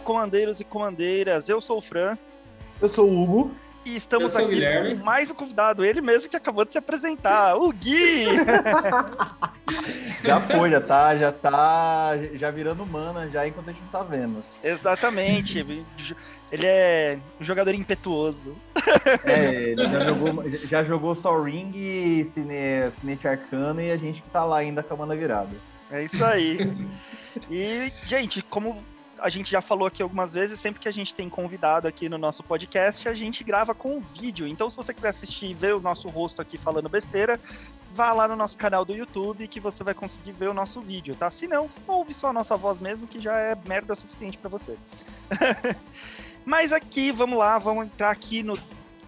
comandeiros e comandeiras. Eu sou o Fran. Eu sou o Hugo. E estamos aqui com mais um convidado, ele mesmo que acabou de se apresentar, o Gui! já foi, já tá, já tá, já virando mana já enquanto a gente não tá vendo. Exatamente. Ele é um jogador impetuoso. É, ele já jogou, já jogou Sol Ring, Cine, Cinete Arcano e a gente que tá lá ainda com a mana virada. É isso aí. E, gente, como a gente já falou aqui algumas vezes, sempre que a gente tem convidado aqui no nosso podcast, a gente grava com vídeo. Então, se você quiser assistir e ver o nosso rosto aqui falando besteira, vá lá no nosso canal do YouTube que você vai conseguir ver o nosso vídeo, tá? Se não, ouve só a nossa voz mesmo, que já é merda suficiente para você. Mas aqui, vamos lá, vamos entrar aqui no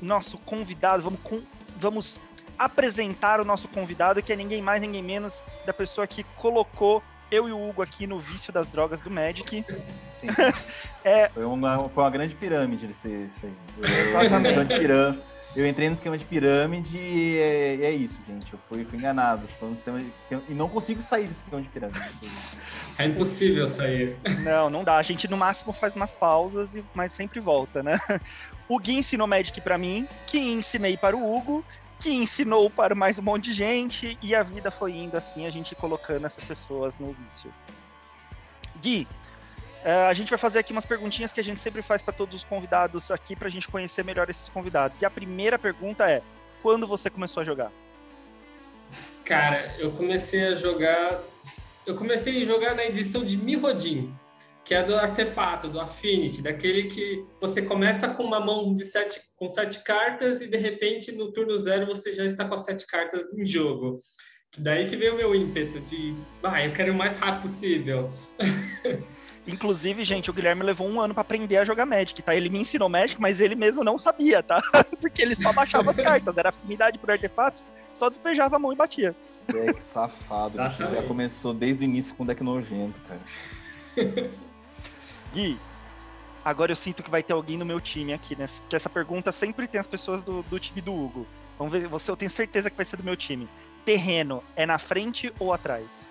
nosso convidado, vamos, com, vamos apresentar o nosso convidado, que é ninguém mais, ninguém menos da pessoa que colocou eu e o Hugo aqui no vício das drogas do Magic. é... foi, uma, foi uma grande pirâmide isso aí. Exatamente. Eu entrei no esquema de pirâmide e é, é isso, gente. Eu fui, fui enganado. De, e não consigo sair desse esquema de pirâmide. É impossível sair. Não, não dá. A gente no máximo faz umas pausas, mas sempre volta, né? O Gui ensinou Magic para mim, que ensinei para o Hugo, que ensinou para mais um monte de gente, e a vida foi indo assim, a gente colocando essas pessoas no vício. Gui, uh, a gente vai fazer aqui umas perguntinhas que a gente sempre faz para todos os convidados aqui, para a gente conhecer melhor esses convidados. E a primeira pergunta é: quando você começou a jogar? Cara, eu comecei a jogar. Eu comecei a jogar na edição de Mirrodin que é do artefato, do Affinity, daquele que você começa com uma mão de sete, com sete cartas e de repente no turno zero você já está com as sete cartas em jogo. Que daí que veio o meu ímpeto de, ah, eu quero o mais rápido possível. Inclusive, gente, o Guilherme levou um ano para aprender a jogar Magic, tá? Ele me ensinou Magic, mas ele mesmo não sabia, tá? Porque ele só baixava as cartas, era afinidade por artefatos, só despejava a mão e batia. É, que safado, já começou desde o início com deck nojento, cara. Gui, agora eu sinto que vai ter alguém no meu time aqui, né? Porque essa pergunta sempre tem as pessoas do, do time do Hugo. Vamos ver, você, eu tenho certeza que vai ser do meu time. Terreno é na frente ou atrás?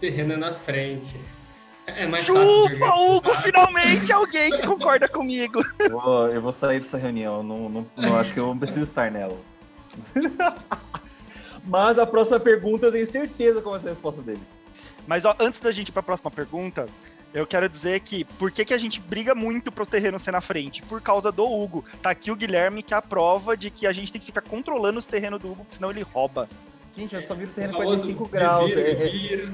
Terreno é na frente. É mais Chupa, fácil. Hugo, finalmente alguém que concorda comigo. Eu vou, eu vou sair dessa reunião, não, não, não acho que eu não preciso estar nela. Mas a próxima pergunta eu tenho certeza qual vai ser a resposta dele. Mas ó, antes da gente ir para a próxima pergunta, eu quero dizer que por que, que a gente briga muito para os terrenos ser na frente? Por causa do Hugo. Tá aqui o Guilherme que é a prova de que a gente tem que ficar controlando os terrenos do Hugo, senão ele rouba. Gente, eu só viro o terreno 45 graus. Vira, é, é,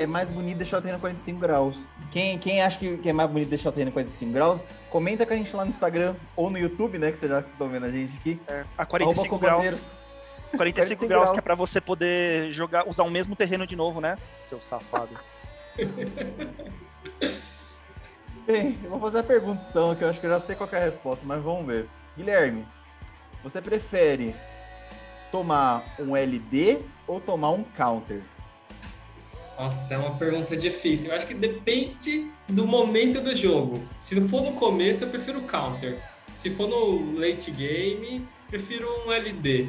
é, mais bonito deixar o terreno 45 graus. Quem, quem acha que, é mais bonito deixar o terreno 45 graus, comenta com a gente lá no Instagram ou no YouTube, né? Que vocês já estão vendo a gente aqui. É, a 45 graus. 45, 45 graus, graus que é pra você poder jogar, usar o mesmo terreno de novo, né? Seu safado. Bem, eu vou fazer a pergunta então, que eu acho que eu já sei qual é a resposta, mas vamos ver. Guilherme, você prefere tomar um LD ou tomar um counter? Nossa, é uma pergunta difícil. Eu acho que depende do momento do jogo. Se for no começo, eu prefiro counter. Se for no late game, prefiro um LD.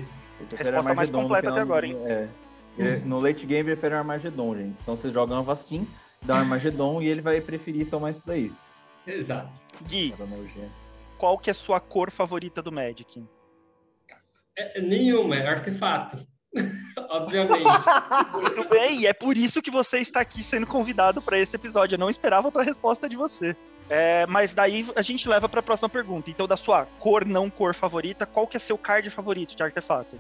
Resposta mais completa até agora, hein? É. No late game, eu prefiro Armagedon, gente. Então você joga uma assim, da Armagedon e ele vai preferir tomar isso daí. Exato. Gui, qual que é a sua cor favorita do Magic? É, nenhuma, é artefato. Obviamente. Muito bem, e é por isso que você está aqui sendo convidado para esse episódio. Eu não esperava outra resposta de você. É, mas daí a gente leva para a próxima pergunta. Então, da sua cor não cor favorita, qual que é seu card favorito de artefato?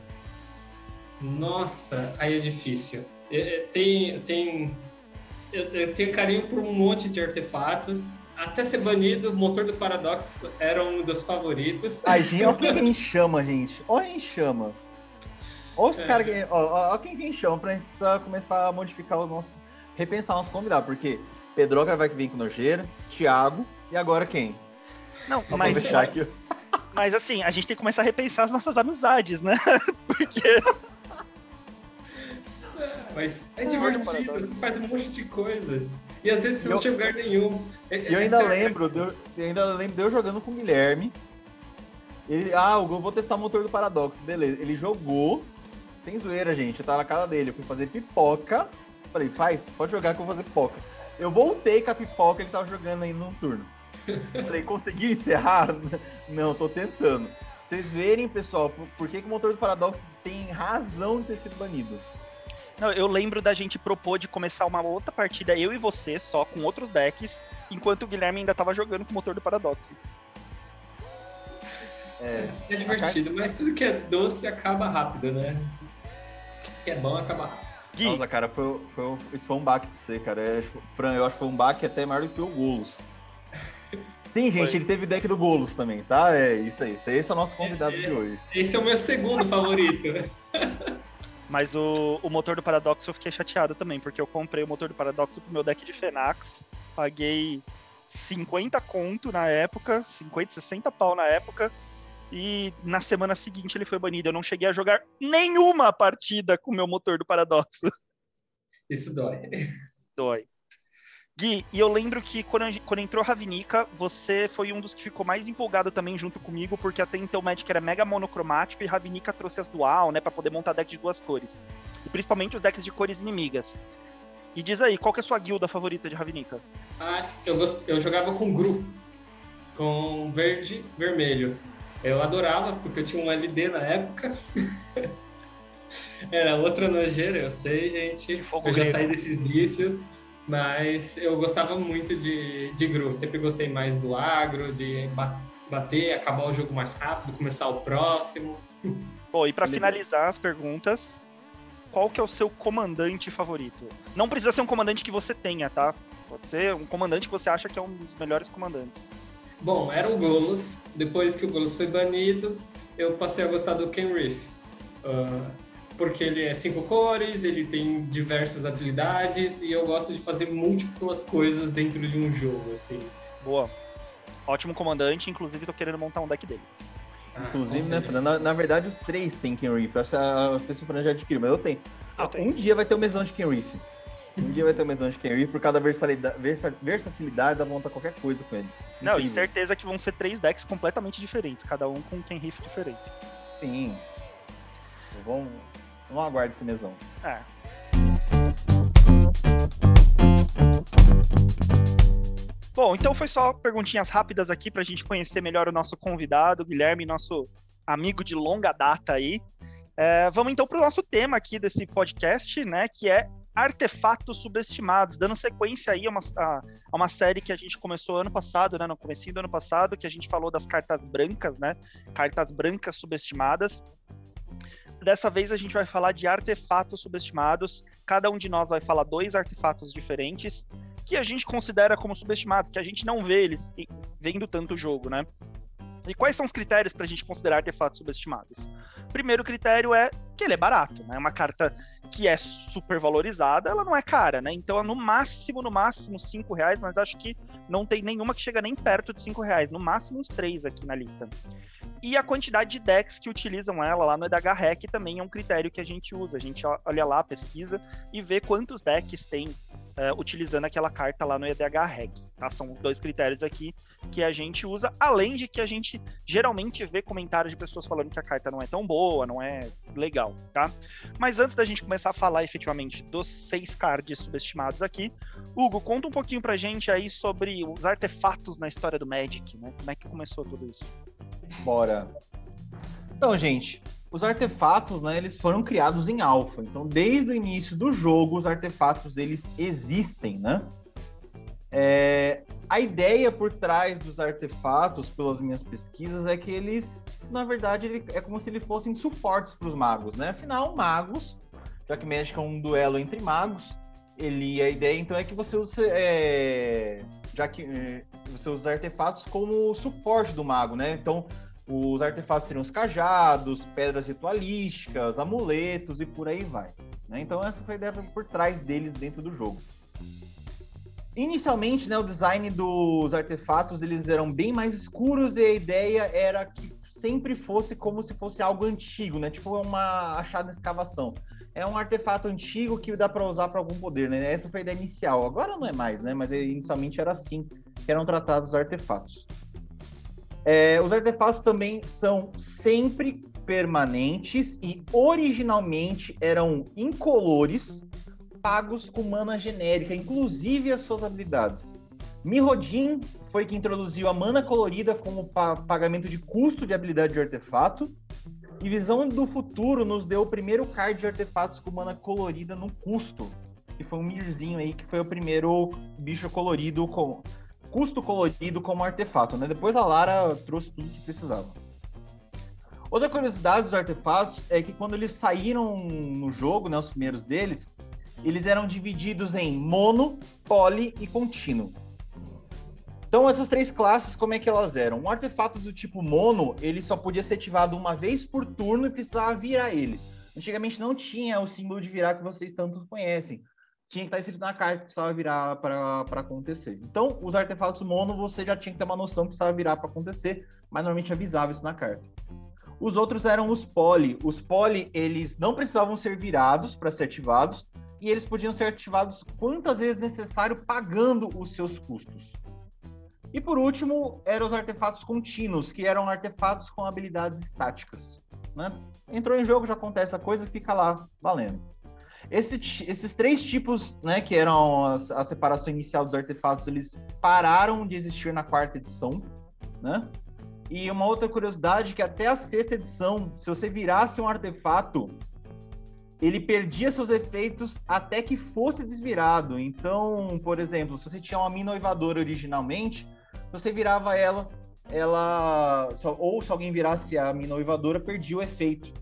Nossa, aí é difícil. É, é, tem, tem eu, eu tenho carinho por um monte de artefatos. Até ser banido, o motor do Paradox era um dos favoritos. Ai, gente, olha quem quem chama, gente. Olha quem chama. Olha os é. caras que. Olha quem quem chama pra gente precisar começar a modificar os nossos. repensar nossos convidados. Porque Pedroca vai vir com nojeira, Thiago, e agora quem? Não, mas. Aqui. Mas assim, a gente tem que começar a repensar as nossas amizades, né? Porque. Mas é divertido, você faz um monte de coisas. E às vezes você eu, não chega lugar nenhum. É, eu ainda é lembro, eu ainda lembro de eu jogando com o Guilherme. Ele, ah, eu vou testar o motor do Paradoxo. Beleza. Ele jogou, sem zoeira, gente. Eu tava na casa dele, eu fui fazer pipoca. Falei, faz, pode jogar que eu vou fazer pipoca. Eu voltei com a pipoca, ele tava jogando aí no turno. Falei, consegui encerrar? Não, tô tentando. Vocês verem, pessoal, por, por que, que o motor do Paradox tem razão de ter sido banido. Não, eu lembro da gente propor de começar uma outra partida, eu e você, só com outros decks, enquanto o Guilherme ainda tava jogando com o motor do Paradoxo. É, é divertido, mas tudo que é doce acaba rápido, né? O que é bom acaba rápido. Gui. Nossa, cara, foi, foi, isso foi um baque pra você, cara. É, Fran, eu acho que foi um baque até maior do que o Golos. Sim, gente, foi. ele teve deck do Golos também, tá? É isso aí. Esse é o nosso convidado é, de hoje. Esse é o meu segundo favorito. Mas o, o motor do Paradoxo eu fiquei chateado também, porque eu comprei o motor do Paradoxo pro meu deck de Fenax. Paguei 50 conto na época, 50, 60 pau na época. E na semana seguinte ele foi banido. Eu não cheguei a jogar nenhuma partida com o meu motor do Paradoxo. Isso dói. Dói. Gui, e eu lembro que quando, quando entrou Ravnica, você foi um dos que ficou mais empolgado também junto comigo, porque até então o Magic era mega monocromático e Ravnica trouxe as dual, né, para poder montar deck de duas cores. E principalmente os decks de cores inimigas. E diz aí, qual que é a sua guilda favorita de Ravnica? Ah, eu, gost... eu jogava com grupo, com verde vermelho. Eu adorava, porque eu tinha um LD na época. Era outra nojeira, eu sei, gente. Eu já saí desses vícios, mas eu gostava muito de, de Gru. Sempre gostei mais do agro, de bater, acabar o jogo mais rápido, começar o próximo. Bom, e para finalizar as perguntas, qual que é o seu comandante favorito? Não precisa ser um comandante que você tenha, tá? Pode ser um comandante que você acha que é um dos melhores comandantes. Bom, era o Golos. Depois que o Golos foi banido, eu passei a gostar do Ken Reef. Uh, porque ele é cinco cores, ele tem diversas habilidades e eu gosto de fazer múltiplas coisas dentro de um jogo, assim. Boa. Ótimo comandante, inclusive tô querendo montar um deck dele. Ah, inclusive, né, Fran, na, na, verdade os três têm Ken Reef. Eu não sei se o Fran já adquiriu, mas eu tenho. Eu tenho. Um dia vai ter o um mesão de Ken Reef. Um dia vai ter mais um de Kenry por causa da versatilidade, versatilidade da montar qualquer coisa com ele. Não, e certeza que vão ser três decks completamente diferentes, cada um com um Ken Riff diferente. Sim. Vamos, vamos aguardar esse mesão. É. Bom, então foi só perguntinhas rápidas aqui para a gente conhecer melhor o nosso convidado, Guilherme, nosso amigo de longa data aí. É, vamos então para o nosso tema aqui desse podcast, né, que é artefatos subestimados, dando sequência aí a uma, a, a uma série que a gente começou ano passado, né, no começo do ano passado, que a gente falou das cartas brancas, né, cartas brancas subestimadas. Dessa vez a gente vai falar de artefatos subestimados. Cada um de nós vai falar dois artefatos diferentes que a gente considera como subestimados, que a gente não vê eles vendo tanto jogo, né? E quais são os critérios para a gente considerar artefatos subestimados? Primeiro critério é que ele é barato, né? Uma carta que é super valorizada, ela não é cara, né? Então, no máximo, no máximo, cinco reais, mas acho que não tem nenhuma que chega nem perto de cinco reais. No máximo, uns três aqui na lista. E a quantidade de decks que utilizam ela lá no EDH também é um critério que a gente usa. A gente olha lá, pesquisa e vê quantos decks tem uh, utilizando aquela carta lá no EDH Rec. Tá? São dois critérios aqui que a gente usa, além de que a gente geralmente vê comentários de pessoas falando que a carta não é tão boa, não é legal, tá? Mas antes da gente começar a falar efetivamente dos seis cards subestimados aqui, Hugo, conta um pouquinho pra gente aí sobre os artefatos na história do Magic, né? Como é que começou tudo isso? Bora. Então, gente, os artefatos, né, eles foram criados em alfa. Então, desde o início do jogo, os artefatos eles existem, né? É, a ideia por trás dos artefatos, pelas minhas pesquisas, é que eles, na verdade, ele, é como se eles fossem suportes para os magos, né? Afinal, magos, já que Magic é um duelo entre magos, ele a ideia então é que você use, é, já que é, você usa artefatos como suporte do mago, né? Então os artefatos seriam os cajados, pedras ritualísticas, amuletos e por aí vai. Né? Então essa foi a ideia por trás deles dentro do jogo. Inicialmente, né, o design dos artefatos eles eram bem mais escuros e a ideia era que sempre fosse como se fosse algo antigo, né? Tipo uma achada na escavação. É um artefato antigo que dá para usar para algum poder, né? Essa foi a ideia inicial. Agora não é mais, né? Mas inicialmente era assim que eram tratados os artefatos. É, os artefatos também são sempre permanentes e originalmente eram incolores, pagos com mana genérica, inclusive as suas habilidades. Mirrodin foi que introduziu a mana colorida como pa pagamento de custo de habilidade de artefato. E Visão do Futuro nos deu o primeiro card de artefatos com mana colorida no custo. Que foi um Mirzinho aí, que foi o primeiro bicho colorido com custo colorido como artefato, né? Depois a Lara trouxe tudo que precisava. Outra curiosidade dos artefatos é que quando eles saíram no jogo, né, os primeiros deles, eles eram divididos em mono, poli e contínuo. Então, essas três classes, como é que elas eram? Um artefato do tipo mono, ele só podia ser ativado uma vez por turno e precisava virar ele. Antigamente não tinha o símbolo de virar que vocês tanto conhecem. Tinha que estar escrito na carta que precisava virar para acontecer. Então, os artefatos mono, você já tinha que ter uma noção que precisava virar para acontecer, mas normalmente avisava isso na carta. Os outros eram os poli. Os poli, eles não precisavam ser virados para ser ativados, e eles podiam ser ativados quantas vezes necessário, pagando os seus custos. E por último, eram os artefatos contínuos, que eram artefatos com habilidades estáticas. Né? Entrou em jogo, já acontece a coisa, fica lá valendo. Esse, esses três tipos, né, que eram a, a separação inicial dos artefatos, eles pararam de existir na quarta edição, né? E uma outra curiosidade que até a sexta edição, se você virasse um artefato, ele perdia seus efeitos até que fosse desvirado. Então, por exemplo, se você tinha uma mina oivadora originalmente, você virava ela, ela ou se alguém virasse a mina oivadora, perdia o efeito,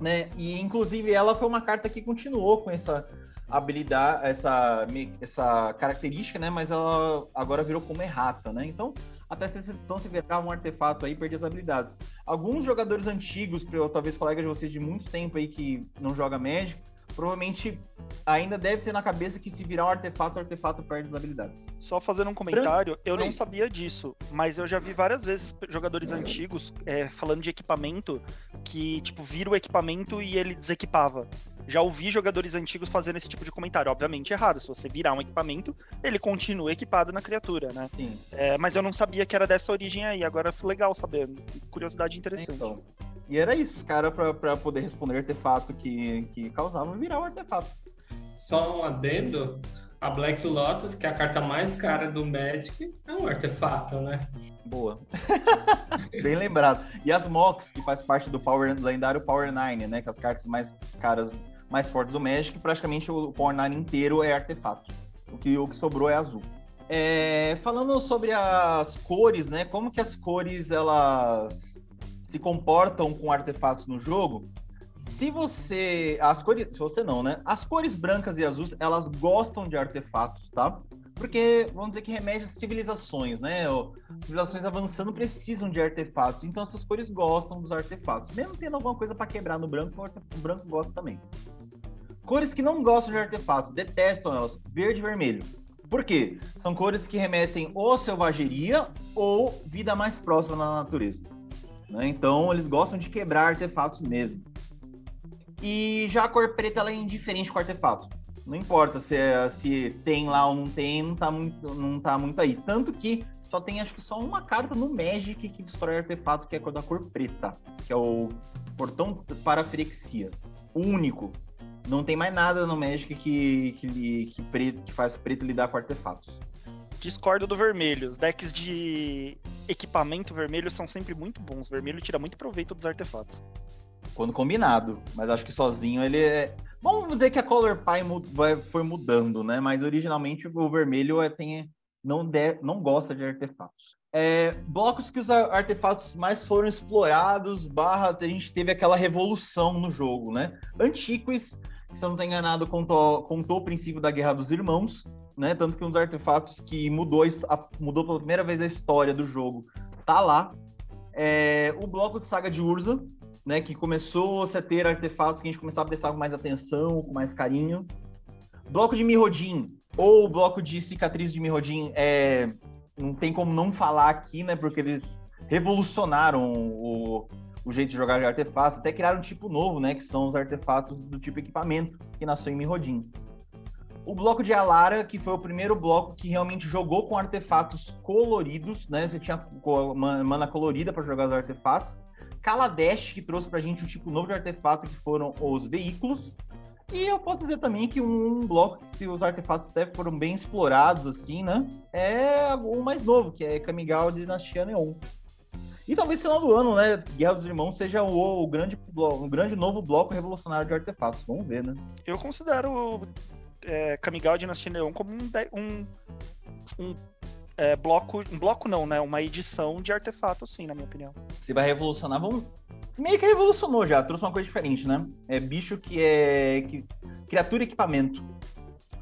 né? E inclusive ela foi uma carta que continuou com essa habilidade, essa essa característica, né? Mas ela agora virou como errata, né? Então, até sexta edição se virar um artefato aí perdia as habilidades. Alguns jogadores antigos, talvez colegas de vocês de muito tempo aí que não joga Magic, provavelmente ainda deve ter na cabeça que se virar um artefato, o artefato perde as habilidades. Só fazendo um comentário, eu não sabia disso, mas eu já vi várias vezes jogadores antigos é, falando de equipamento que, tipo, vira o equipamento e ele desequipava. Já ouvi jogadores antigos fazendo esse tipo de comentário. Obviamente errado. Se você virar um equipamento, ele continua equipado na criatura, né? Sim. É, mas eu não sabia que era dessa origem aí. Agora foi legal saber. Curiosidade interessante. Então, e era isso, os caras, pra, pra poder responder artefato que, que causava, virar o artefato. Só um adendo, a Black Lotus, que é a carta mais cara do Magic, é um artefato, né? Boa. Bem lembrado. E as Mox, que faz parte do Power lendário Power 9, né? Que as cartas mais caras, mais fortes do Magic, praticamente o Power 9 inteiro é artefato. O que, o que sobrou é azul. É, falando sobre as cores, né? Como que as cores elas se comportam com artefatos no jogo, se você. As cores. Se você não, né? As cores brancas e azuis, elas gostam de artefatos, tá? Porque, vamos dizer que remete às civilizações, né? Civilizações avançando precisam de artefatos. Então, essas cores gostam dos artefatos. Mesmo tendo alguma coisa para quebrar no branco, o branco gosta também. Cores que não gostam de artefatos, detestam elas. Verde e vermelho. Por quê? São cores que remetem ou selvageria ou vida mais próxima na natureza. Né? Então, eles gostam de quebrar artefatos mesmo. E já a cor preta ela é indiferente com o artefato. Não importa se, é, se tem lá ou não tem, não tá, muito, não tá muito aí. Tanto que só tem acho que só uma carta no Magic que destrói artefato, que é a cor da cor preta, que é o portão parafrexia. O único. Não tem mais nada no Magic que, que, que, preto, que faz preto lidar com artefatos. Discordo do vermelho. Os decks de equipamento vermelho são sempre muito bons. O vermelho tira muito proveito dos artefatos. Quando combinado. Mas acho que sozinho ele é. Vamos dizer que a Color Pie foi mudando, né? Mas originalmente o vermelho é, tem, não, de, não gosta de artefatos. É, blocos que os artefatos mais foram explorados, barra, a gente teve aquela revolução no jogo, né? Se eu não estou enganado, contou, contou o princípio da Guerra dos Irmãos, né? Tanto que um dos artefatos que mudou, a, mudou pela primeira vez a história do jogo tá lá. É, o bloco de saga de Urza, né? Que começou a ter artefatos que a gente começava a prestar com mais atenção, com mais carinho. Bloco de Mirrodin, ou o bloco de cicatriz de Mirrodin, é, não tem como não falar aqui, né? Porque eles revolucionaram o, o jeito de jogar de artefatos, até criaram um tipo novo, né? Que são os artefatos do tipo equipamento, que nasceu em Mirrodin. O bloco de Alara, que foi o primeiro bloco que realmente jogou com artefatos coloridos, né? Você tinha mana colorida para jogar os artefatos. Kaladesh, que trouxe pra gente um tipo novo de artefato, que foram os veículos. E eu posso dizer também que um bloco que os artefatos até foram bem explorados, assim, né? É o mais novo, que é Kamigawa Dinastia Neon. E talvez no final do ano, né? Guerra dos Irmãos seja o, o grande, o grande novo bloco revolucionário de artefatos. Vamos ver, né? Eu considero é, Kamigawa Dinastia Neon como um, um, um é, bloco. Um bloco não, né? Uma edição de artefato, sim, na minha opinião. Se vai revolucionar, vamos. Meio que revolucionou já, trouxe uma coisa diferente, né? É bicho que é. Que... Criatura e equipamento.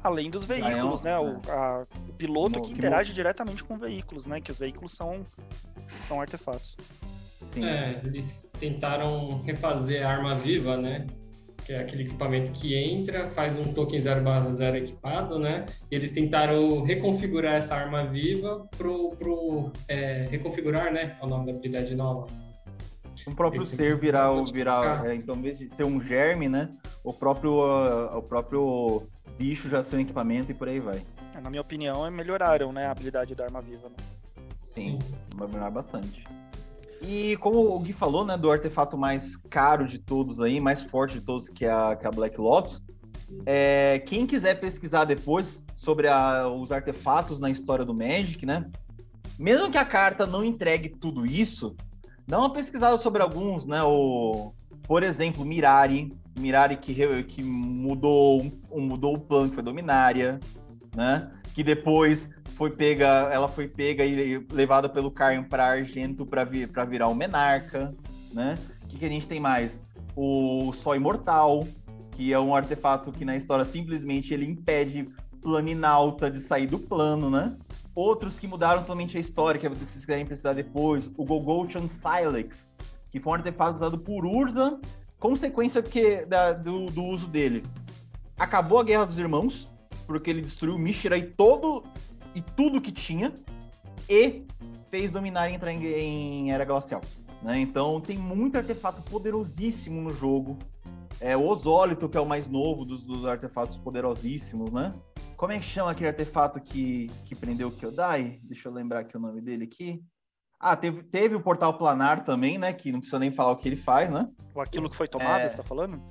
Além dos veículos, ah, é um... né? O, a, o piloto que, que interage diretamente com veículos, né? Que os veículos são são artefatos. Sim. É, eles tentaram refazer a arma viva, né? Que é aquele equipamento que entra, faz um token 0/0 equipado, né? E eles tentaram reconfigurar essa arma viva pro, pro é, reconfigurar, né? É o nome da habilidade nova. O próprio ser virar, o, virar é, então, em vez de ser um germe, né? O próprio, uh, o próprio bicho já ser um equipamento e por aí vai. É, na minha opinião, melhoraram, né, a habilidade da arma viva. Né? Sim, vai melhorar bastante. E como o Gui falou, né, do artefato mais caro de todos aí, mais forte de todos, que é a, que é a Black Lotus, é, quem quiser pesquisar depois sobre a, os artefatos na história do Magic, né, mesmo que a carta não entregue tudo isso, dá uma pesquisada sobre alguns, né, o, por exemplo, Mirari, Mirari que, que mudou, mudou o plano, que foi Dominária, né, que depois foi pega, ela foi pega e levada pelo Caio para Argento para vir, para virar o Menarca, né? O que, que a gente tem mais? O Só Imortal, que é um artefato que na história simplesmente ele impede Planinauta de sair do plano, né? Outros que mudaram totalmente a história, que é que vocês querem precisar depois, o Gogolchan Silex, que foi um artefato usado por Urza, consequência que, da, do, do uso dele. Acabou a Guerra dos Irmãos, porque ele destruiu Mishra e todo e tudo que tinha e fez Dominar entrar em, em Era Glacial. Né? Então tem muito artefato poderosíssimo no jogo. É, o Osólito, que é o mais novo dos, dos, artefatos poderosíssimos, né? Como é que chama aquele artefato que, que prendeu o Kyodai? Deixa eu lembrar aqui o nome dele aqui. Ah, teve, teve o Portal Planar também, né? Que não precisa nem falar o que ele faz, né? Ou aquilo que foi tomado, é... você tá falando?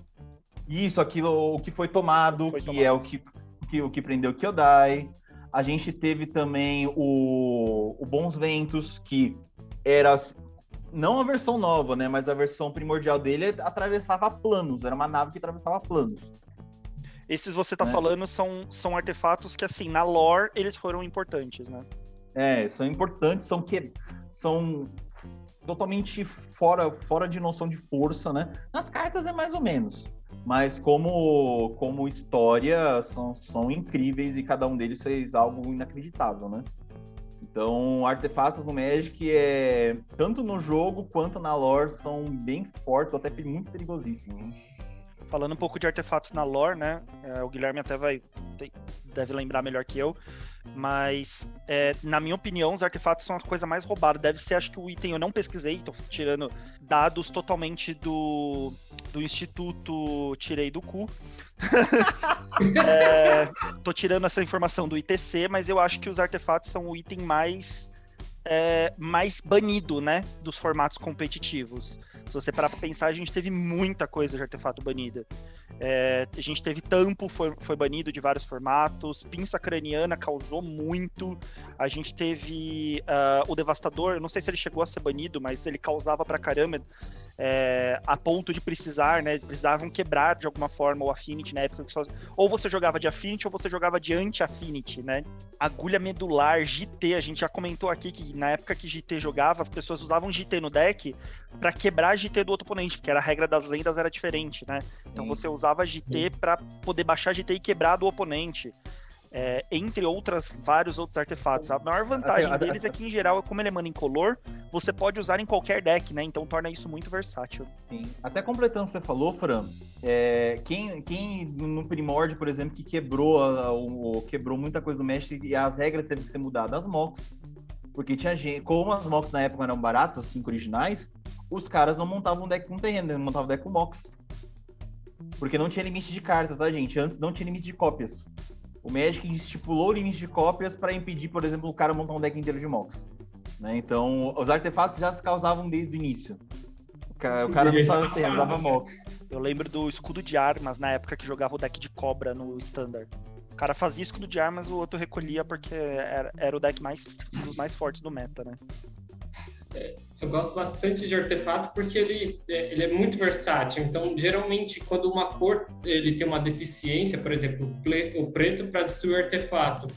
Isso, aquilo o que foi tomado, foi que tomado. é o que, que, o que prendeu o Kyodai. A gente teve também o, o Bons Ventos, que era não a versão nova, né? Mas a versão primordial dele atravessava planos, era uma nave que atravessava planos. Esses você tá né? falando são, são artefatos que, assim, na lore, eles foram importantes, né? É, são importantes, são que são totalmente fora, fora de noção de força, né? Nas cartas é mais ou menos mas como, como história são, são incríveis e cada um deles fez algo inacreditável, né? Então, artefatos no Magic é tanto no jogo quanto na lore são bem fortes, até muito perigosíssimos. Né? Falando um pouco de artefatos na lore, né? É, o Guilherme até vai deve lembrar melhor que eu. Mas, é, na minha opinião, os artefatos são a coisa mais roubada. Deve ser, acho que o item eu não pesquisei, tô tirando dados totalmente do, do Instituto Tirei do Cu. é, tô tirando essa informação do ITC, mas eu acho que os artefatos são o item mais, é, mais banido, né? Dos formatos competitivos. Se você parar pra pensar, a gente teve muita coisa de artefato banida. É, a gente teve tampo, foi, foi banido de vários formatos, pinça craniana causou muito. A gente teve uh, o Devastador, não sei se ele chegou a ser banido, mas ele causava pra caramba é, a ponto de precisar, né? Precisavam quebrar de alguma forma o Affinity na época. Só... Ou você jogava de Affinity ou você jogava de anti-Affinity, né? Agulha medular, GT, a gente já comentou aqui que na época que GT jogava, as pessoas usavam GT no deck para quebrar GT do outro oponente, porque a regra das lendas era diferente, né? Então você usava GT para poder baixar GT e quebrar do oponente é, entre outras vários outros artefatos. A maior vantagem deles é que, em geral, como ele é mana incolor, você pode usar em qualquer deck, né? Então torna isso muito versátil. Sim. Até completando o que você falou, Fran, é, quem, quem no Primórdio, por exemplo, que quebrou, a, o, quebrou muita coisa do Magic e as regras teve que ser mudadas, as MOCs. Porque tinha gente, como as MOCs na época eram baratas, as cinco originais, os caras não montavam deck com terreno, eles montavam deck com MOCs. Porque não tinha limite de carta, tá, gente? Antes não tinha limite de cópias o Magic estipulou o limite de cópias para impedir, por exemplo, o cara montar um deck inteiro de Mox. Né? Então, os artefatos já se causavam desde o início. O cara não assim, usava Mox. Eu lembro do escudo de armas na época que jogava o deck de cobra no Standard. O cara fazia escudo de armas, o outro recolhia porque era, era o deck mais, um dos mais fortes do meta, né? Eu gosto bastante de artefato porque ele, ele é muito versátil. Então, geralmente, quando uma cor ele tem uma deficiência, por exemplo, o preto para destruir artefato,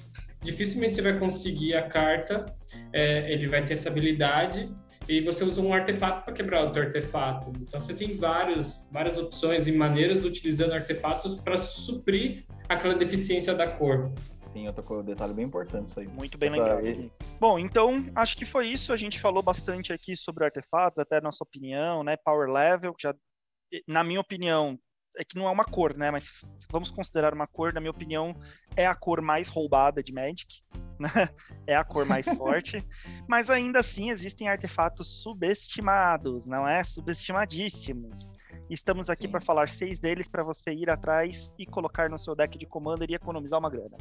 dificilmente você vai conseguir a carta. É, ele vai ter essa habilidade e você usa um artefato para quebrar outro artefato. Então, você tem várias, várias opções e maneiras utilizando artefatos para suprir aquela deficiência da cor. Sim, outro detalhe bem importante isso aí. Muito bem Essa, lembrado. Bom, então acho que foi isso. A gente falou bastante aqui sobre artefatos, até a nossa opinião, né? Power level, já na minha opinião, é que não é uma cor, né? Mas vamos considerar uma cor, na minha opinião, é a cor mais roubada de Magic. Né? é a cor mais forte. Mas ainda assim existem artefatos subestimados, não é? Subestimadíssimos. Estamos aqui para falar seis deles para você ir atrás e colocar no seu deck de Commander e economizar uma grana.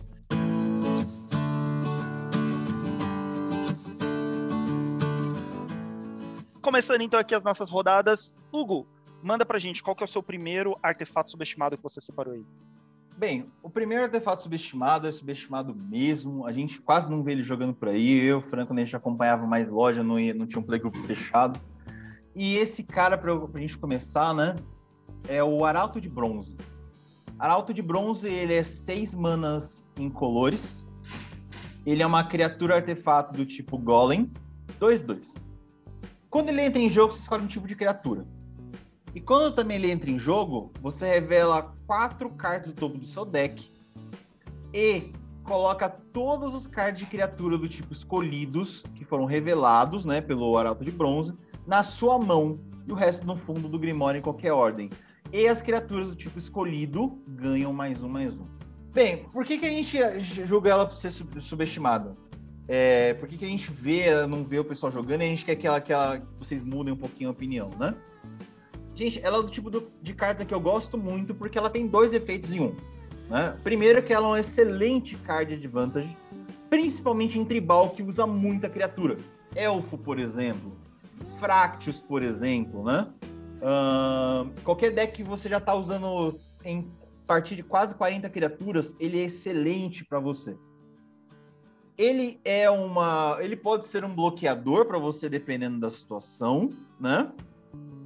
Começando então aqui as nossas rodadas. Hugo, manda pra gente qual que é o seu primeiro artefato subestimado que você separou aí. Bem, o primeiro artefato subestimado é subestimado mesmo. A gente quase não vê ele jogando por aí. Eu, Franco, a gente acompanhava mais loja, não, ia, não tinha um playgroup fechado. E esse cara, para a gente começar, né? É o Arauto de Bronze. Arauto de Bronze, ele é seis manas incolores. Ele é uma criatura artefato do tipo Golem. 2-2. Quando ele entra em jogo, você escolhe um tipo de criatura. E quando também ele entra em jogo, você revela quatro cartas do topo do seu deck e coloca todos os cards de criatura do tipo escolhidos, que foram revelados né, pelo Arauto de Bronze, na sua mão e o resto no fundo do Grimório em qualquer ordem. E as criaturas do tipo escolhido ganham mais um, mais um. Bem, por que, que a gente julga ela ser subestimada? É, por que, que a gente vê, não vê o pessoal jogando e a gente quer que, ela, que, ela, vocês mudem um pouquinho a opinião, né? Gente, ela é do tipo do, de carta que eu gosto muito porque ela tem dois efeitos em um. Né? Primeiro que ela é um excelente card advantage, principalmente em tribal que usa muita criatura. Elfo, por exemplo. Fractus, por exemplo, né? Uh, qualquer deck que você já está usando em partir de quase 40 criaturas, ele é excelente para você ele é uma. Ele pode ser um bloqueador para você, dependendo da situação, né?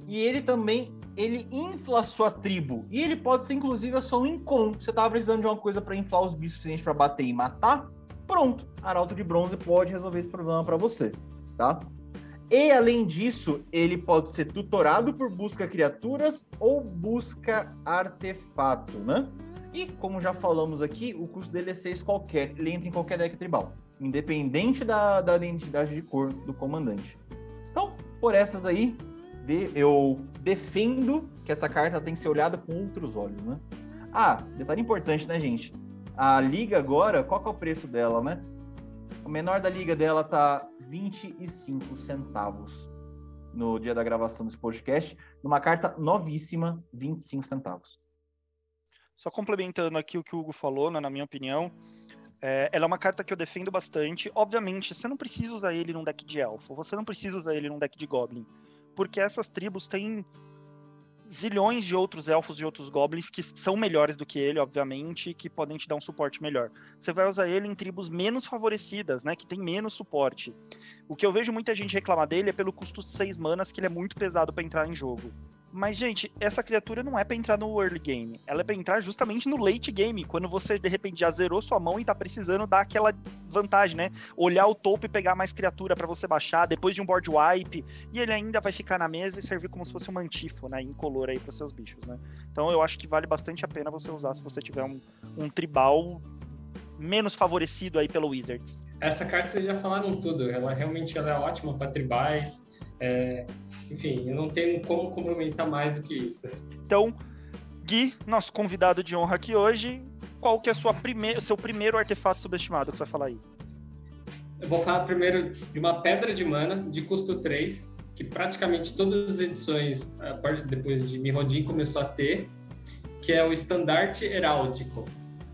E ele também ele infla a sua tribo. E ele pode ser, inclusive, a sua incon. Você tava precisando de uma coisa para inflar os bichos suficiente para bater e matar? Pronto. Arauto de Bronze pode resolver esse problema para você, tá? E além disso, ele pode ser tutorado por busca criaturas ou busca artefato, né? E como já falamos aqui, o custo dele é 6 qualquer, ele entra em qualquer deck tribal independente da, da identidade de cor do comandante. Então, por essas aí, eu defendo que essa carta tem que ser olhada com outros olhos, né? Ah, detalhe importante, né, gente? A liga agora, qual que é o preço dela, né? O menor da liga dela tá 25 centavos no dia da gravação desse podcast, numa carta novíssima, 25 centavos. Só complementando aqui o que o Hugo falou, né, na minha opinião, é, ela é uma carta que eu defendo bastante. Obviamente, você não precisa usar ele num deck de elfo, você não precisa usar ele num deck de goblin, porque essas tribos têm zilhões de outros elfos e outros goblins que são melhores do que ele, obviamente, que podem te dar um suporte melhor. Você vai usar ele em tribos menos favorecidas, né, que tem menos suporte. O que eu vejo muita gente reclamar dele é pelo custo de 6 manas, que ele é muito pesado para entrar em jogo. Mas, gente, essa criatura não é para entrar no early game. Ela é pra entrar justamente no late game, quando você, de repente, já zerou sua mão e tá precisando dar aquela vantagem, né? Olhar o topo e pegar mais criatura para você baixar, depois de um board wipe, e ele ainda vai ficar na mesa e servir como se fosse um mantifo, né? Incolor aí pros seus bichos, né? Então eu acho que vale bastante a pena você usar se você tiver um, um tribal menos favorecido aí pelo Wizards. Essa carta vocês já falaram tudo. Ela realmente ela é ótima para tribais é, enfim, eu não tenho como complementar mais do que isso. Então, Gui, nosso convidado de honra aqui hoje, qual que é o prime seu primeiro artefato subestimado que você vai falar aí? Eu vou falar primeiro de uma pedra de mana de custo 3, que praticamente todas as edições, depois de Mirrodin, começou a ter, que é o Estandarte Heráldico.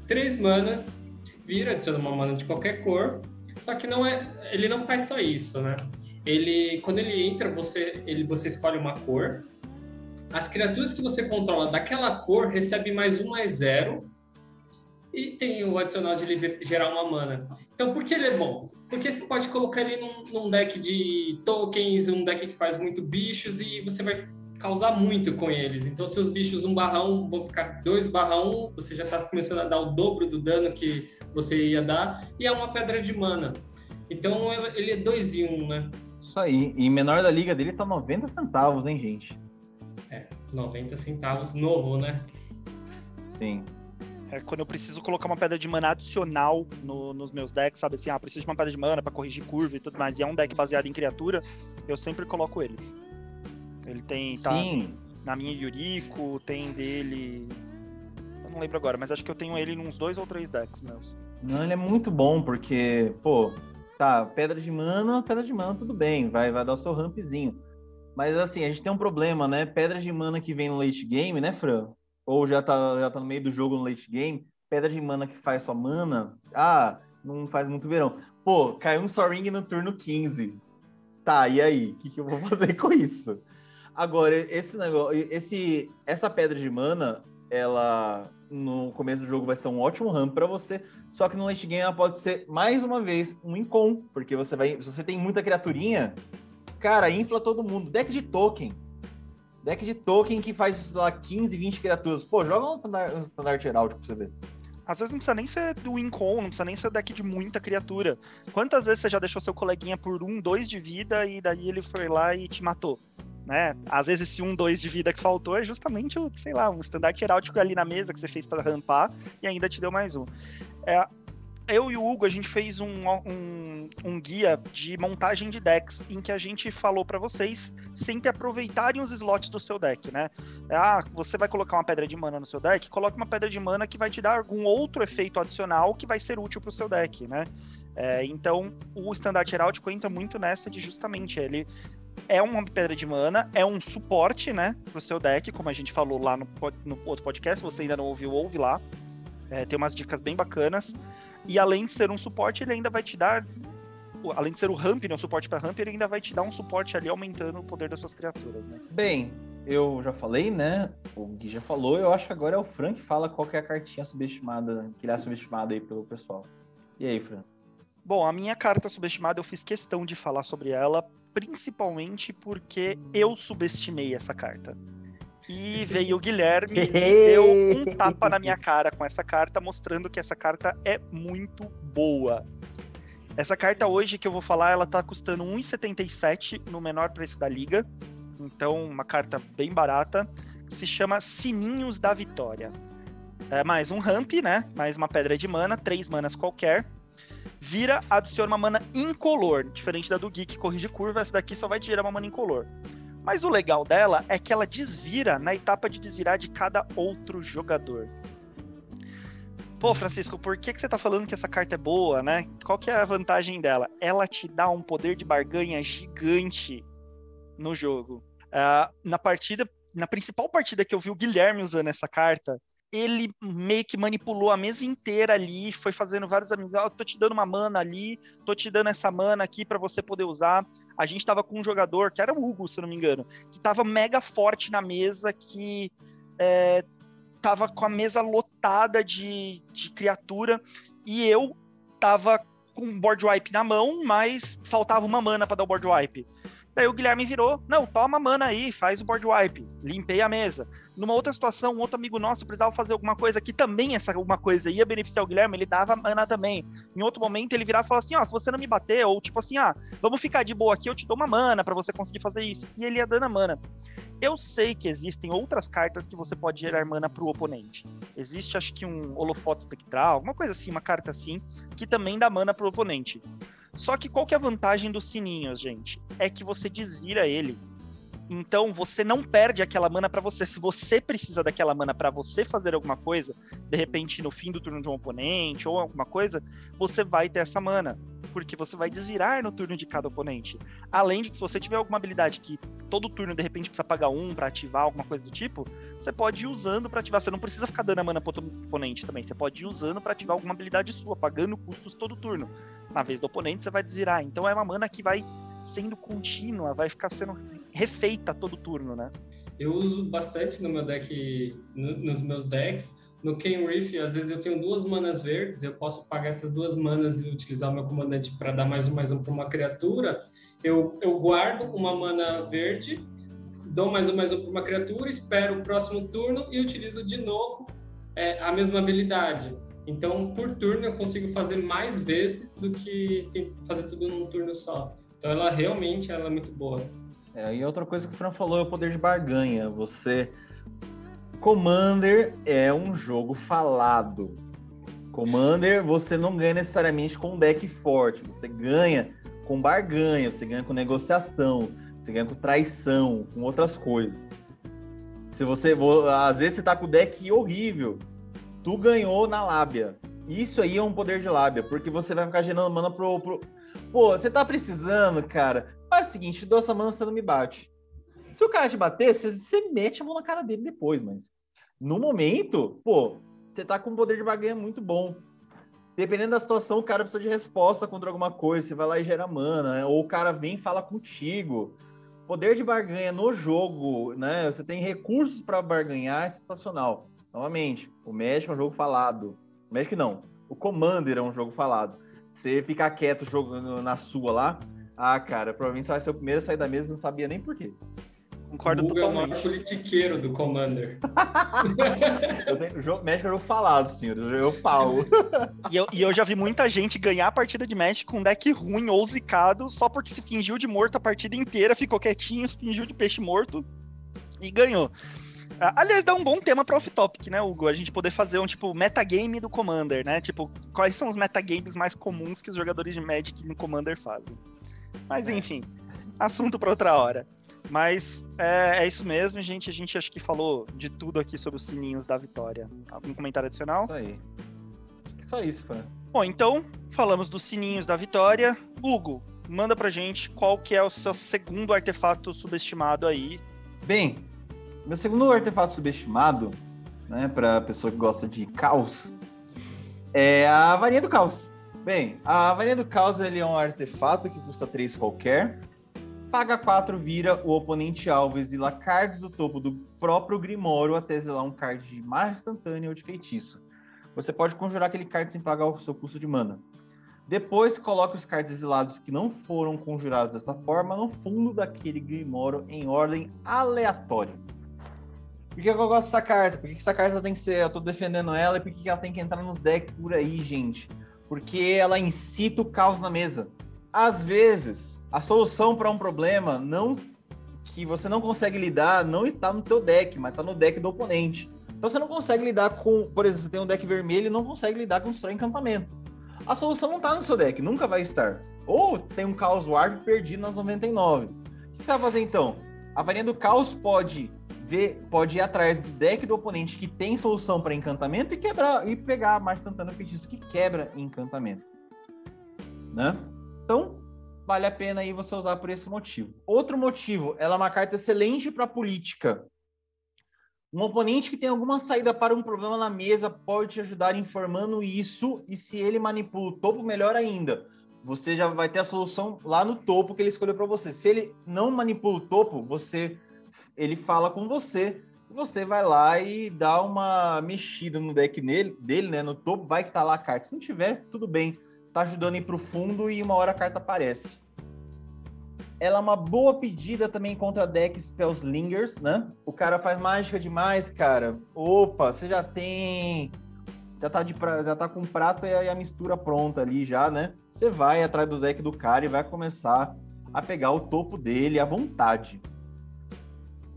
Três manas, vira, adiciona uma mana de qualquer cor, só que não é, ele não faz só isso, né? Ele quando ele entra você ele você escolhe uma cor as criaturas que você controla daquela cor recebem mais um, mais zero. E tem o adicional de gerar uma mana. Então, por que ele é bom? Porque você pode colocar ele num, num deck de tokens, um deck que faz muito bichos, e você vai causar muito com eles. Então, seus bichos 1 barra 1 vão ficar 2 barra 1, você já está começando a dar o dobro do dano que você ia dar, e é uma pedra de mana. Então, ele é 2 em 1, um, né? Isso aí. E menor da liga dele tá 90 centavos, hein, gente? É, 90 centavos novo, né? Sim. É quando eu preciso colocar uma pedra de mana adicional no, nos meus decks, sabe assim, ah, preciso de uma pedra de mana para corrigir curva e tudo mais, e é um deck baseado em criatura, eu sempre coloco ele. Ele tem. Tá Sim. na minha Yuriko, tem dele. Eu não lembro agora, mas acho que eu tenho ele nos dois ou três decks meus. Não, ele é muito bom, porque, pô, tá, pedra de mana, pedra de mana, tudo bem, vai, vai dar o seu rampzinho. Mas assim, a gente tem um problema, né? Pedra de mana que vem no late game, né, Fran? Ou já tá, já tá no meio do jogo no late game, pedra de mana que faz sua mana, ah, não faz muito verão. Pô, caiu um Soring no turno 15. Tá, e aí? O que, que eu vou fazer com isso? Agora, esse negócio, esse, essa pedra de mana, ela no começo do jogo vai ser um ótimo ramp para você, só que no late game ela pode ser mais uma vez um incom, porque você vai, se você tem muita criaturinha, cara, infla todo mundo. Deck de token. Deck de token que faz, sei lá, 15, 20 criaturas. Pô, joga um standard, um standard heráldico pra você ver. Às vezes não precisa nem ser do Incon, não precisa nem ser deck de muita criatura. Quantas vezes você já deixou seu coleguinha por um, dois de vida e daí ele foi lá e te matou? né? Às vezes esse um, dois de vida que faltou é justamente o, sei lá, um estandarte heráldico ali na mesa que você fez para rampar e ainda te deu mais um. É, eu e o Hugo, a gente fez um, um, um, guia de montagem de decks, em que a gente falou para vocês sempre aproveitarem os slots do seu deck, né? Ah, você vai colocar uma pedra de mana no seu deck, coloque uma pedra de mana que vai te dar algum outro efeito adicional que vai ser útil para o seu deck, né? É, então, o estandarte heráldico entra muito nessa de justamente ele é uma pedra de mana, é um suporte, né, pro seu deck, como a gente falou lá no, no outro podcast, se você ainda não ouviu, ouve lá. É, tem umas dicas bem bacanas. E além de ser um suporte, ele ainda vai te dar. Além de ser o ramp, né, o suporte para ramp, ele ainda vai te dar um suporte ali aumentando o poder das suas criaturas, né? Bem, eu já falei, né? O Gui já falou, eu acho que agora é o Frank que fala qual é a cartinha subestimada, que ele é subestimada aí pelo pessoal. E aí, Frank? Bom, a minha carta subestimada, eu fiz questão de falar sobre ela, principalmente porque eu subestimei essa carta. E veio o Guilherme e deu um tapa na minha cara com essa carta, mostrando que essa carta é muito boa. Essa carta hoje que eu vou falar, ela tá custando 1,77 no menor preço da liga. Então, uma carta bem barata. Se chama Sininhos da Vitória. É mais um ramp, né? Mais uma pedra de mana, três manas qualquer vira, adiciona uma mana incolor, diferente da do Geek que corrige curva, essa daqui só vai te gerar uma mana incolor. Mas o legal dela é que ela desvira na etapa de desvirar de cada outro jogador. Pô, Francisco, por que, que você tá falando que essa carta é boa, né? Qual que é a vantagem dela? Ela te dá um poder de barganha gigante no jogo. Uh, na partida, na principal partida que eu vi o Guilherme usando essa carta, ele meio que manipulou a mesa inteira ali, foi fazendo vários amigos. Oh, tô te dando uma mana ali, tô te dando essa mana aqui para você poder usar. A gente tava com um jogador, que era o Hugo, se não me engano, que tava mega forte na mesa, que é, tava com a mesa lotada de, de criatura, e eu tava com um board wipe na mão, mas faltava uma mana para dar o board wipe. Daí o Guilherme virou, não, toma mana aí, faz o board wipe. Limpei a mesa. Numa outra situação, um outro amigo nosso precisava fazer alguma coisa que também essa alguma coisa ia beneficiar o Guilherme, ele dava mana também. Em outro momento, ele virava e falava assim, ó, oh, se você não me bater, ou tipo assim, ah, vamos ficar de boa aqui, eu te dou uma mana para você conseguir fazer isso. E ele ia dando a mana. Eu sei que existem outras cartas que você pode gerar mana pro oponente. Existe, acho que um holofote espectral, alguma coisa assim, uma carta assim, que também dá mana pro oponente. Só que qual que é a vantagem dos sininhos, gente? É que você desvira ele. Então você não perde aquela mana para você. Se você precisa daquela mana para você fazer alguma coisa, de repente no fim do turno de um oponente ou alguma coisa, você vai ter essa mana, porque você vai desvirar no turno de cada oponente. Além de que se você tiver alguma habilidade que todo turno de repente precisa pagar um para ativar alguma coisa do tipo, você pode ir usando para ativar. Você não precisa ficar dando a mana pro oponente também. Você pode ir usando para ativar alguma habilidade sua, pagando custos todo turno na vez do oponente, você vai desvirar. Então é uma mana que vai sendo contínua, vai ficar sendo refeita todo turno, né? eu uso bastante no meu deck, no, nos meus decks. No Ken Reef, às vezes eu tenho duas manas verdes, eu posso pagar essas duas manas e utilizar o meu comandante para dar mais um mais um para uma criatura. Eu, eu guardo uma mana verde, dou mais um mais um para uma criatura, espero o próximo turno e utilizo de novo é, a mesma habilidade. Então, por turno, eu consigo fazer mais vezes do que fazer tudo num turno só. Então, ela realmente ela é muito boa. É, e outra coisa que o Fran falou é o poder de barganha. Você. Commander é um jogo falado. Commander, você não ganha necessariamente com um deck forte. Você ganha com barganha, você ganha com negociação, você ganha com traição, com outras coisas. Se você. Às vezes você tá com o deck horrível. Tu ganhou na lábia. Isso aí é um poder de lábia, porque você vai ficar gerando mana pro, pro... Pô, você tá precisando, cara. Faz o seguinte, dou essa mana, você não me bate. Se o cara te bater, você, você mete a mão na cara dele depois, mas no momento, pô, você tá com um poder de barganha muito bom. Dependendo da situação, o cara precisa de resposta contra alguma coisa, você vai lá e gera mana, né? ou o cara vem e fala contigo. Poder de barganha no jogo, né? Você tem recursos para barganhar, é sensacional. Novamente, o Magic é um jogo falado. O Magic não, o Commander é um jogo falado. Você ficar quieto jogando na sua lá, ah, cara, provavelmente você vai ser o primeiro a sair da mesa e não sabia nem por quê. Concordo o totalmente. é o maior politiqueiro do Commander. eu tenho, o jogo, Magic é jogo falado, senhores. Eu falo. e, eu, e eu já vi muita gente ganhar a partida de Magic com um deck ruim ou zicado só porque se fingiu de morto a partida inteira, ficou quietinho, se fingiu de peixe morto e ganhou. Aliás, dá um bom tema para off-topic, né, Hugo? A gente poder fazer um tipo metagame do Commander, né? Tipo, quais são os metagames mais comuns que os jogadores de Magic no Commander fazem? Mas enfim, assunto para outra hora. Mas é, é, isso mesmo, gente. A gente acho que falou de tudo aqui sobre os sininhos da vitória. Algum comentário adicional? Isso aí. Só isso, cara. Bom, então, falamos dos sininhos da vitória. Hugo, manda pra gente qual que é o seu segundo artefato subestimado aí. Bem, meu segundo artefato subestimado, né, pra pessoa que gosta de caos, é a varinha do caos. Bem, a varinha do caos ele é um artefato que custa 3 qualquer, Paga 4, vira o oponente alvo, exila cards do topo do próprio Grimório até exilar um card de magia instantânea ou de feitiço. Você pode conjurar aquele card sem pagar o seu custo de mana. Depois, coloque os cards exilados que não foram conjurados dessa forma no fundo daquele Grimório em ordem aleatória. Por que eu gosto dessa carta? Por que essa carta tem que ser. Eu tô defendendo ela e por que ela tem que entrar nos decks por aí, gente? Porque ela incita o caos na mesa. Às vezes, a solução para um problema não que você não consegue lidar não está no teu deck, mas está no deck do oponente. Então você não consegue lidar com, por exemplo, você tem um deck vermelho e não consegue lidar com o encantamento. A solução não está no seu deck, nunca vai estar. Ou tem um Chaos Warp perdido nas 99. O que você vai fazer então? A varinha do Caos pode ver, pode ir atrás do deck do oponente que tem solução para encantamento e quebrar e pegar a Marte Santana Feitiço que quebra encantamento. Né? Então, vale a pena aí você usar por esse motivo. Outro motivo, ela é uma carta excelente para política. Um oponente que tem alguma saída para um problema na mesa pode te ajudar informando isso, e se ele manipula o topo, melhor ainda. Você já vai ter a solução lá no topo que ele escolheu para você. Se ele não manipula o topo, você ele fala com você, você vai lá e dá uma mexida no deck nele, dele, né, no topo, vai que tá lá a carta. Se não tiver, tudo bem tá ajudando a ir pro fundo e uma hora a carta aparece. Ela é uma boa pedida também contra deck Spellslingers, né? O cara faz mágica demais, cara. Opa, você já tem. Já tá, de pra... já tá com prata e a mistura pronta ali já, né? Você vai atrás do deck do cara e vai começar a pegar o topo dele à vontade.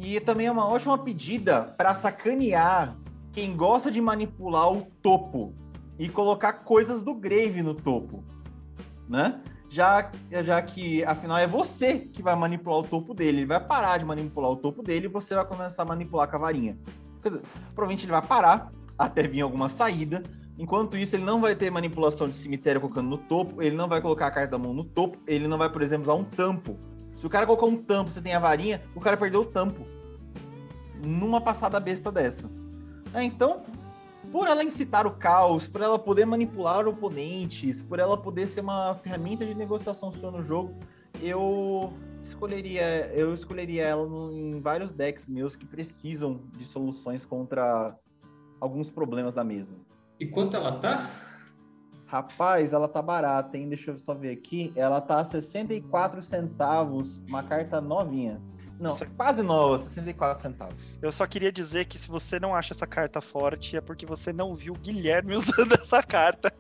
E também é uma ótima pedida para sacanear quem gosta de manipular o topo e colocar coisas do Grave no topo, né? Já, já que, afinal, é você que vai manipular o topo dele. Ele vai parar de manipular o topo dele e você vai começar a manipular a cavarinha. Dizer, provavelmente ele vai parar até vir alguma saída. Enquanto isso, ele não vai ter manipulação de cemitério colocando no topo, ele não vai colocar a carta da mão no topo, ele não vai, por exemplo, usar um tampo. Se o cara colocar um tampo, você tem a varinha, o cara perdeu o tampo. Numa passada besta dessa. É, então, por ela incitar o caos, por ela poder manipular oponentes, por ela poder ser uma ferramenta de negociação sua no jogo, eu Escolheria, eu escolheria ela em vários decks meus que precisam de soluções contra alguns problemas da mesa. E quanto ela tá? Rapaz, ela tá barata, hein? Deixa eu só ver aqui. Ela tá a 64 centavos, uma carta novinha. Não, Isso- quase nova, 64 centavos. Eu só queria dizer que se você não acha essa carta forte, é porque você não viu o Guilherme usando essa carta.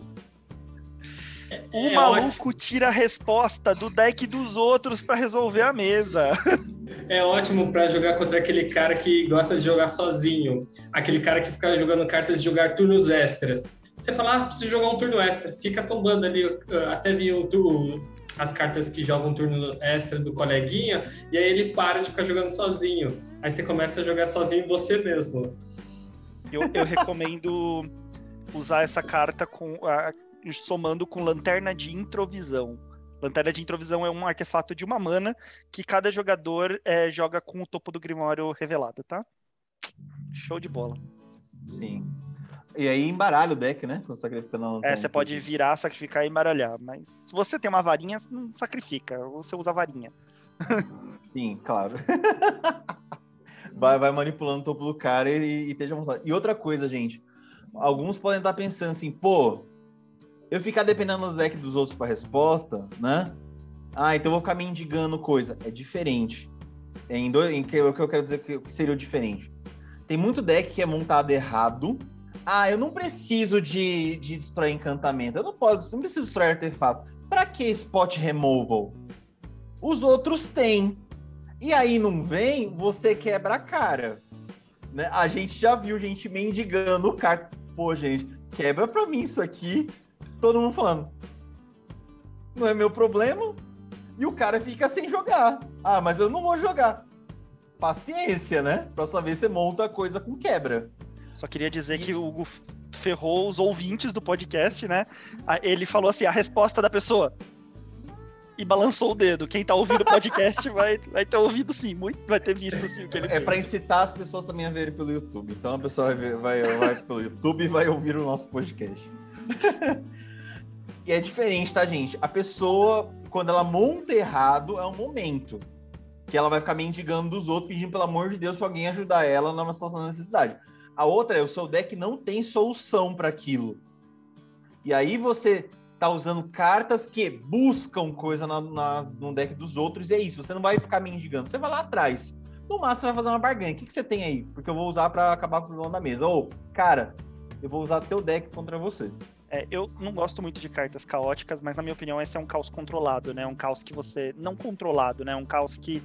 O É maluco tira a resposta do deck dos outros pra resolver a mesa. É ótimo pra jogar contra aquele cara que gosta de jogar sozinho. Aquele cara que fica jogando cartas de jogar turnos extras. Você fala, ah, preciso jogar um turno extra. Fica tombando ali uh, até vir o, tu- as cartas que jogam um turno extra do coleguinha. E aí ele para de ficar jogando sozinho. Aí você começa a jogar sozinho você mesmo. Eu, eu recomendo usar essa carta com a- somando com lanterna de introvisão. Lanterna de introvisão é um artefato de uma mana que cada jogador é, joga com o topo do Grimório revelado, tá? Show de bola. Sim. E aí embaralha o deck, né? Quando você sacrifica na É, você pode virar, sacrificar e embaralhar. Mas se você tem uma varinha, não sacrifica. Você usa a varinha. Sim, claro. vai, vai manipulando o topo do cara e, e esteja vontade. E outra coisa, gente. Alguns podem estar pensando assim, pô, eu ficar dependendo dos decks dos outros para resposta, né? Ah, então eu vou ficar me indigando coisa. É diferente. É em dois, em que, o que eu quero dizer que seria o diferente. Tem muito deck que é montado errado. Ah, eu não preciso de, de destruir encantamento. Eu não posso, não preciso destruir artefato. Pra que spot removal? Os outros têm. E aí não vem, você quebra a cara. Né? A gente já viu gente mendigando o cara. Pô, gente, quebra pra mim isso aqui. Todo mundo falando. Não é meu problema. E o cara fica sem jogar. Ah, mas eu não vou jogar. Paciência, né? Próxima vez você monta a coisa com quebra. Só queria dizer que o Hugo ferrou os ouvintes do podcast, né? Ah, Ele falou assim, a resposta da pessoa. E balançou o dedo. Quem tá ouvindo o podcast vai, vai ter ouvido sim, muito, vai ter visto sim o que ele É pra incitar as pessoas também a verem pelo YouTube. Então a pessoa vai, ver- vai, vai pelo YouTube e vai ouvir o nosso podcast. e é diferente, tá, gente? A pessoa, quando ela monta errado, é um momento. Que ela vai ficar mendigando dos outros, pedindo pelo amor de Deus pra alguém ajudar ela numa situação de necessidade. A outra é o seu deck não tem solução para aquilo. E aí você tá usando cartas que buscam coisa na, na- no deck dos outros, e é isso. Você não vai ficar mendigando. Você vai lá atrás. No máximo, você vai fazer uma barganha. O que, que você tem aí? Porque eu vou usar para acabar com o problema da mesa. Ou, cara, eu vou usar teu deck contra você. É, eu não gosto muito de cartas caóticas, mas na minha opinião esse é um caos controlado, né? Um caos que você. Não controlado, né? Um caos que,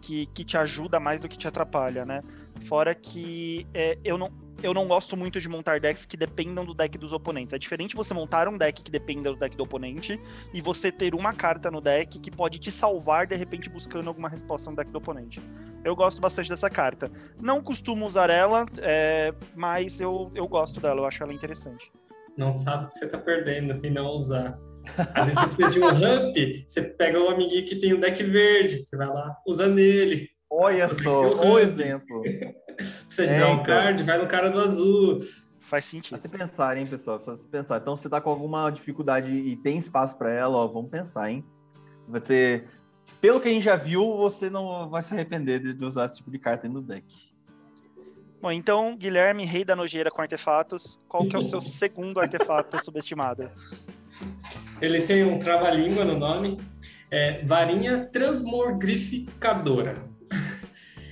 que, que te ajuda mais do que te atrapalha, né? Fora que é, eu, não, eu não gosto muito de montar decks que dependam do deck dos oponentes. É diferente você montar um deck que dependa do deck do oponente e você ter uma carta no deck que pode te salvar de repente buscando alguma resposta no deck do oponente. Eu gosto bastante dessa carta. Não costumo usar ela, é, mas eu, eu gosto dela, eu acho ela interessante. Não sabe o que você tá perdendo e não usar. Às vezes você precisa de um ramp, você pega um amiguinho que tem um deck verde, você vai lá, usa nele. Olha só, Ramp. exemplo. Precisa de É, dar um então. card, vai no cara do azul. Faz Pra sentido. se pensar, hein, pessoal? Pra se pensar. Então, você tá com alguma dificuldade e tem espaço para ela, ó, vamos pensar, hein? Você, pelo que a gente já viu, você não vai se arrepender de de usar esse tipo de carta no deck. Bom, então, Guilherme, rei da nojeira com artefatos, qual que é o seu segundo artefato subestimado? Ele tem um trava-língua no nome. É varinha transmogrificadora.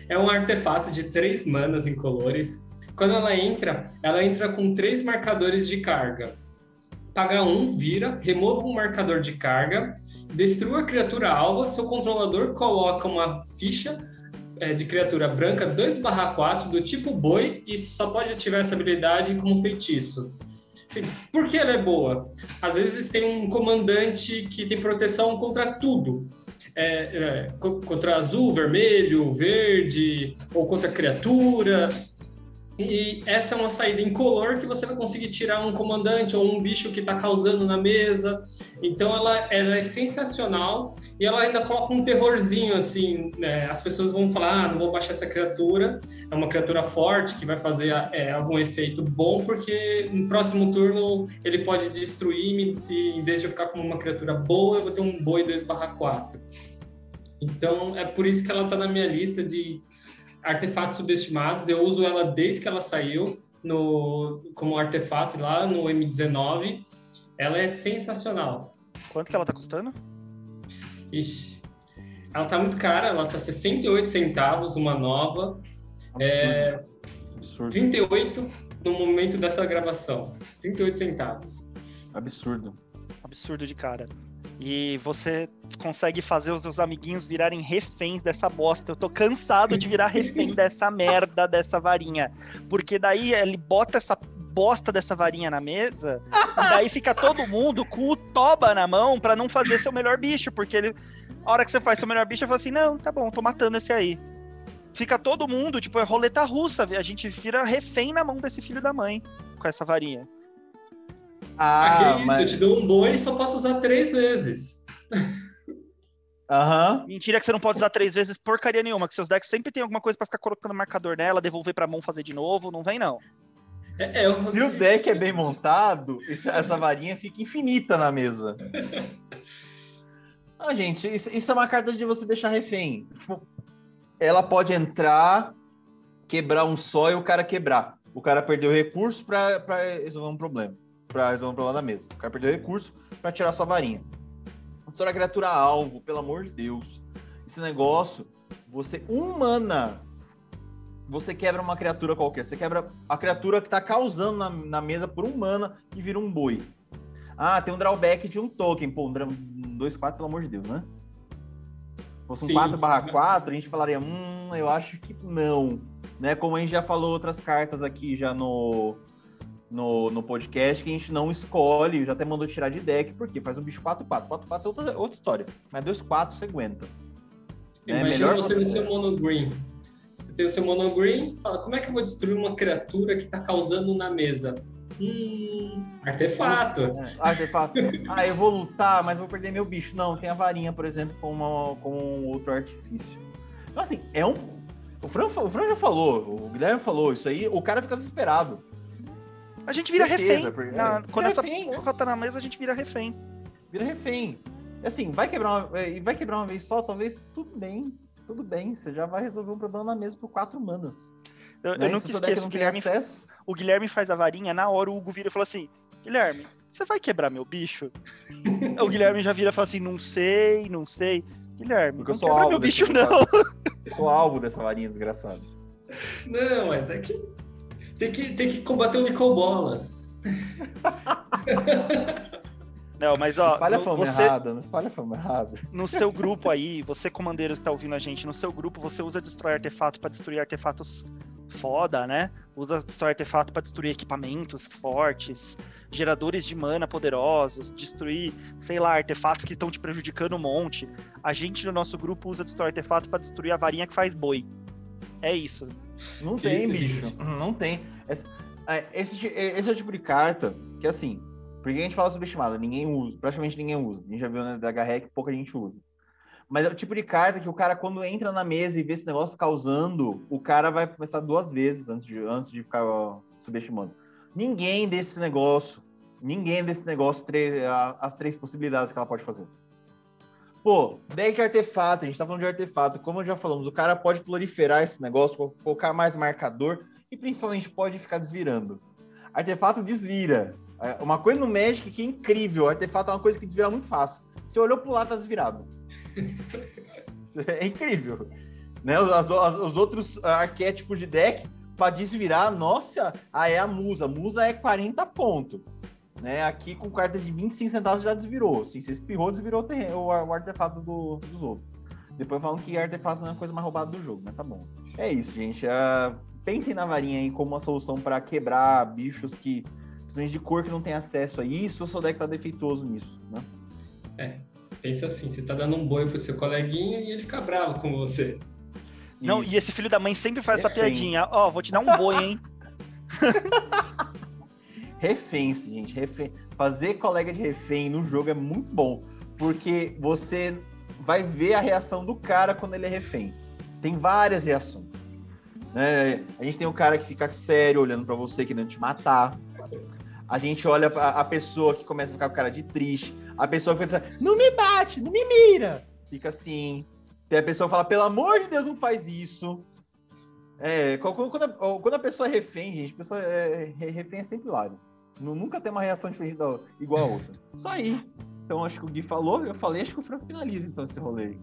É um artefato de três manas incolores. Quando ela entra, ela entra com três marcadores de carga. Paga um, vira, remova um marcador de carga, destrua a criatura alva, seu controlador coloca uma ficha é, de criatura branca 2/4 do tipo boi e só pode ativar essa habilidade como feitiço. Por que ela é boa? Às vezes tem um comandante que tem proteção contra tudo. É, é, co- contra azul, vermelho, verde, ou contra criatura. E essa é uma saída incolor que você vai conseguir tirar um comandante ou um bicho que está causando na mesa. Então ela, ela é sensacional e ela ainda coloca um terrorzinho assim. né? As pessoas vão falar: ah, não vou baixar essa criatura. É uma criatura forte que vai fazer é, algum efeito bom, porque no próximo turno ele pode destruir-me e em vez de eu ficar com uma criatura boa, eu vou ter um boi 2/4. Então, é por isso que ela está na minha lista de artefatos subestimados. Eu uso ela desde que ela saiu no, como artefato lá no M19. Ela é sensacional. Quanto que ela tá custando? Ixi, ela tá muito cara, ela tá 68 centavos, uma nova. Absurdo. É, Absurdo. 38 no momento dessa gravação. 38 centavos. Absurdo. Absurdo de cara. E você consegue fazer os seus amiguinhos virarem reféns dessa bosta. Eu tô cansado de virar refém dessa merda dessa varinha. Porque daí ele bota essa bosta dessa varinha na mesa, e daí fica todo mundo com o toba na mão para não fazer seu melhor bicho, porque ele. A hora que você faz seu melhor bicho, eu falo assim: não, tá bom, tô matando esse aí. Fica todo mundo, tipo, é roleta russa, a gente vira refém na mão desse filho da mãe com essa varinha. Ah, Aquele, mas... eu te dou um boi e só posso usar três vezes. Aham. Uhum. Mentira que você não pode usar três vezes porcaria nenhuma, que seus decks sempre tem alguma coisa para ficar colocando marcador nela, devolver pra mão fazer de novo, não vem não. É, é, eu... Se o deck é bem montado, essa varinha fica infinita na mesa. ah, gente, isso, isso, é uma carta de você deixar refém. Tipo, ela pode entrar, quebrar um só e o cara quebrar. O cara perdeu recurso para resolver um problema pra resolver um problema da mesa. O cara perdeu recurso para tirar sua varinha. Só a criatura alvo, pelo amor de Deus. Esse negócio, você, um mana, você quebra uma criatura qualquer. Você quebra a criatura que tá causando na, na mesa por um mana e vira um boi. Ah, tem um drawback de um token. Pô, um 2-4, pelo amor de Deus, né? Se fosse um 4 4, a gente falaria, hum, eu acho que não. Né? Como a gente já falou outras cartas aqui já no, no, no podcast que a gente não escolhe, já até mandou tirar de deck, porque faz um bicho 4-4. 4-4 é outra, outra história. Mas 2-4 você aguenta. Né? Imagina você no seu mono green. Você tem o seu mono green, fala, como é que eu vou destruir uma criatura que está causando na mesa? Hum, artefato. É, artefato. ah, eu vou lutar, mas vou perder meu bicho. Não, tem a varinha, por exemplo, com, uma, com um outro artifício. Então, assim, é um. O Fran, o Fran já falou, o Guilherme falou, isso aí, o cara fica desesperado. A gente vira Certeza, refém. Porque... Na, é, quando essa refém. porra tá na mesa, a gente vira refém. Vira refém. Assim, vai quebrar uma, é, vai quebrar uma vez só, talvez tudo bem. Tudo bem, você já vai resolver um problema na mesa por quatro manas. Eu, eu nunca esqueço, o Guilherme, acesso... o Guilherme faz a varinha, na hora o Hugo vira e fala assim, Guilherme, você vai quebrar meu bicho? o Guilherme já vira e fala assim, não sei, não sei. Guilherme, Porque não eu sou quebra meu bicho, não. Eu sou alvo dessa varinha desgraçada. Não, mas é que tem que, tem que combater o Nicobolas. Não, mas ó. Não espalha a fama você, errada, não espalha a fama errada. No seu grupo aí, você, comandeiro que tá ouvindo a gente, no seu grupo você usa destrói artefato para destruir artefatos foda, né? Usa destrói artefato para destruir equipamentos fortes, geradores de mana poderosos, destruir, sei lá, artefatos que estão te prejudicando um monte. A gente no nosso grupo usa destrói artefato para destruir a varinha que faz boi. É isso. Não tem, bicho. Não tem. Esse, é, esse, esse é o tipo de carta que, assim, porque a gente fala subestimada, ninguém usa, praticamente ninguém usa. A gente já viu na né, que pouca gente usa. Mas é o tipo de carta que o cara, quando entra na mesa e vê esse negócio causando, o cara vai começar duas vezes antes de, antes de ficar ó, subestimando. Ninguém desse negócio, ninguém desse negócio, três, as três possibilidades que ela pode fazer. Pô, deck artefato, a gente tá falando de artefato, como já falamos, o cara pode proliferar esse negócio, colocar mais marcador e principalmente pode ficar desvirando. Artefato desvira. É, uma coisa no Magic que é incrível, artefato é uma coisa que desvira muito fácil. Você olhou pro lado, tá desvirado. é incrível. Né? Os, os outros arquétipos de deck, para desvirar, nossa, aí é a musa. Musa é 40 pontos. Né? Aqui com carta de 25 centavos já desvirou. Assim, você espirrou, desvirou o, terreno, o, o artefato do, dos outros. Depois falam que artefato não é a coisa mais roubada do jogo, mas tá bom. É isso, gente. Uh, pensem na varinha aí como uma solução para quebrar bichos que principalmente de cor que não tem acesso a isso, ou seu deck tá defeituoso nisso, né? É, pensa assim, você tá dando um boi pro seu coleguinha e ele fica bravo com você. Não, e esse filho da mãe sempre faz é, essa piadinha. Ó, oh, vou te dar um boi, hein? refém, gente. Refém. Fazer colega de refém no jogo é muito bom, porque você vai ver a reação do cara quando ele é refém. Tem várias reações. Né? A gente tem um cara que fica sério olhando para você querendo te matar. A gente olha a, a pessoa que começa a ficar com cara de triste. A pessoa que pensa, não me bate, não me mira. Fica assim. Tem a pessoa que fala, pelo amor de Deus, não faz isso. É, quando, a, quando a pessoa é refém, gente, a pessoa é, é refém é sempre hilário. Nunca tem uma reação diferente da, igual a outra. Só aí. Então acho que o Gui falou, eu falei, acho que o Franco finaliza então esse rolê.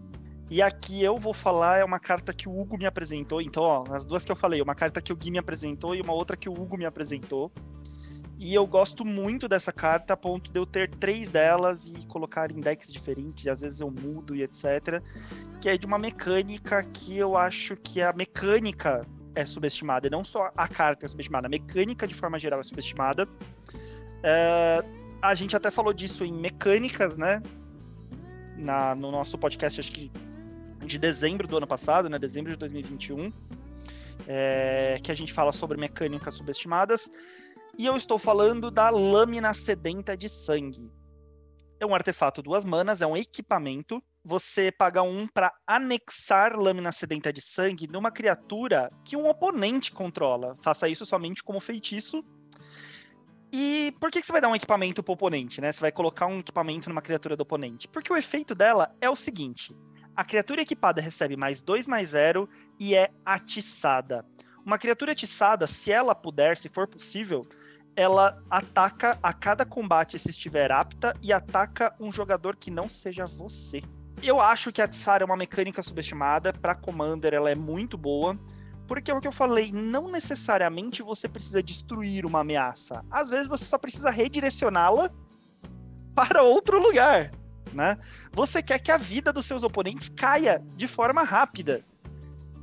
E aqui eu vou falar é uma carta que o Hugo me apresentou. Então, ó, as duas que eu falei, uma carta que o Gui me apresentou e uma outra que o Hugo me apresentou. E eu gosto muito dessa carta, a ponto de eu ter três delas e colocar em decks diferentes, e às vezes eu mudo e etc. Que é de uma mecânica que eu acho que a mecânica é subestimada, e não só a carta é subestimada, a mecânica de forma geral é subestimada. É, a gente até falou disso em mecânicas, né? Na, no nosso podcast, acho que de dezembro do ano passado, né? Dezembro de 2021. É, que a gente fala sobre mecânicas subestimadas. E eu estou falando da lâmina sedenta de sangue. É um artefato duas manas, é um equipamento. Você paga um para anexar lâmina sedenta de sangue numa criatura que um oponente controla. Faça isso somente como feitiço. E por que você vai dar um equipamento pro oponente, né? Você vai colocar um equipamento numa criatura do oponente? Porque o efeito dela é o seguinte: a criatura equipada recebe mais 2 mais 0 e é atiçada. Uma criatura atiçada, se ela puder, se for possível, ela ataca a cada combate se estiver apta e ataca um jogador que não seja você. Eu acho que a atiçar é uma mecânica subestimada. Para Commander, ela é muito boa. Porque é o que eu falei, não necessariamente você precisa destruir uma ameaça. Às vezes você só precisa redirecioná-la para outro lugar, né? Você quer que a vida dos seus oponentes caia de forma rápida.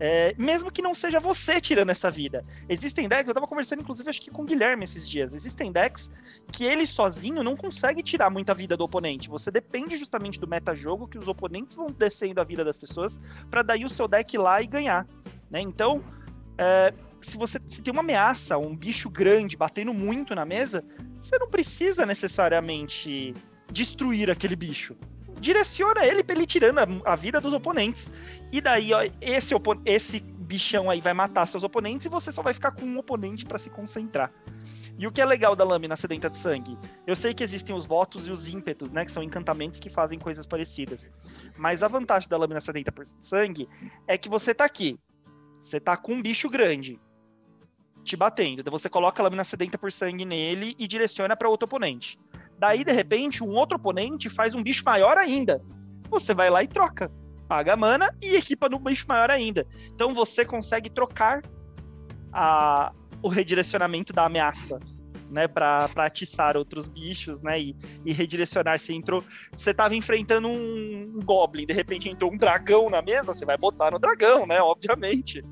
É, mesmo que não seja você tirando essa vida. Existem decks, eu tava conversando inclusive acho que com o Guilherme esses dias, existem decks que ele sozinho não consegue tirar muita vida do oponente. Você depende justamente do meta-jogo que os oponentes vão descendo a vida das pessoas para daí o seu deck ir lá e ganhar. Né? Então, é, se você se tem uma ameaça, um bicho grande batendo muito na mesa, você não precisa necessariamente destruir aquele bicho direciona ele pra ele tirando a, a vida dos oponentes. E daí, ó, esse, esse bichão aí vai matar seus oponentes e você só vai ficar com um oponente para se concentrar. E o que é legal da lâmina sedenta de sangue? Eu sei que existem os votos e os ímpetos, né? Que são encantamentos que fazem coisas parecidas. Mas a vantagem da lâmina sedenta de sangue é que você tá aqui. Você tá com um bicho grande te batendo. Daí você coloca a lâmina sedenta por sangue nele e direciona para outro oponente. Daí, de repente, um outro oponente faz um bicho maior ainda. Você vai lá e troca. Paga a mana e equipa no bicho maior ainda. Então você consegue trocar a, o redirecionamento da ameaça. Né, para atiçar outros bichos, né, e, e, redirecionar. Você entrou, você tava enfrentando um, goblin, de repente entrou um dragão na mesa, você vai botar no dragão, né, obviamente.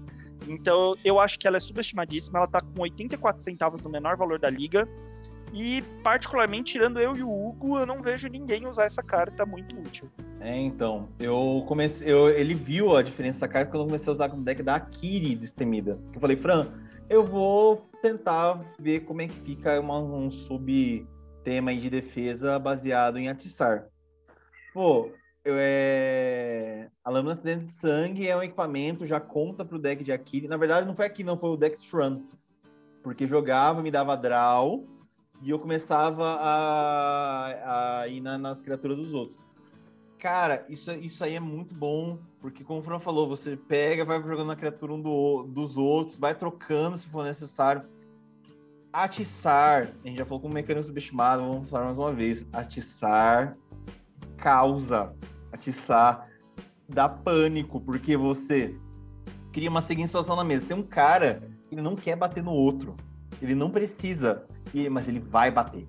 Então, eu acho que ela é subestimadíssima. Ela tá com 84 centavos no menor valor da liga. E, particularmente, tirando eu e o Hugo, eu não vejo ninguém usar essa carta muito útil. É, então. Eu comecei. Eu, ele viu a diferença dessa carta quando eu comecei a usar como deck da Akiri destemida. Eu falei, Fran, eu vou tentar ver como é que fica uma, um sub-tema de defesa baseado em atiçar. Pô, eu, é... a lâmina dentro de sangue é um equipamento, já conta pro deck de Akiri. Na verdade, não foi aqui, não, foi o deck Run. Porque jogava, me dava draw e eu começava a, a ir na, nas criaturas dos outros. Cara, isso, isso aí é muito bom, porque como o Fran falou, você pega, vai jogando na criatura um do, dos outros, vai trocando se for necessário. Atiçar, a gente já falou como mecanismo subestimado, vamos falar mais uma vez. Atiçar causa, atiçar dá pânico, porque você cria uma seguinte situação na mesa. Tem um cara ele não quer bater no outro. Ele não precisa mas ele vai bater.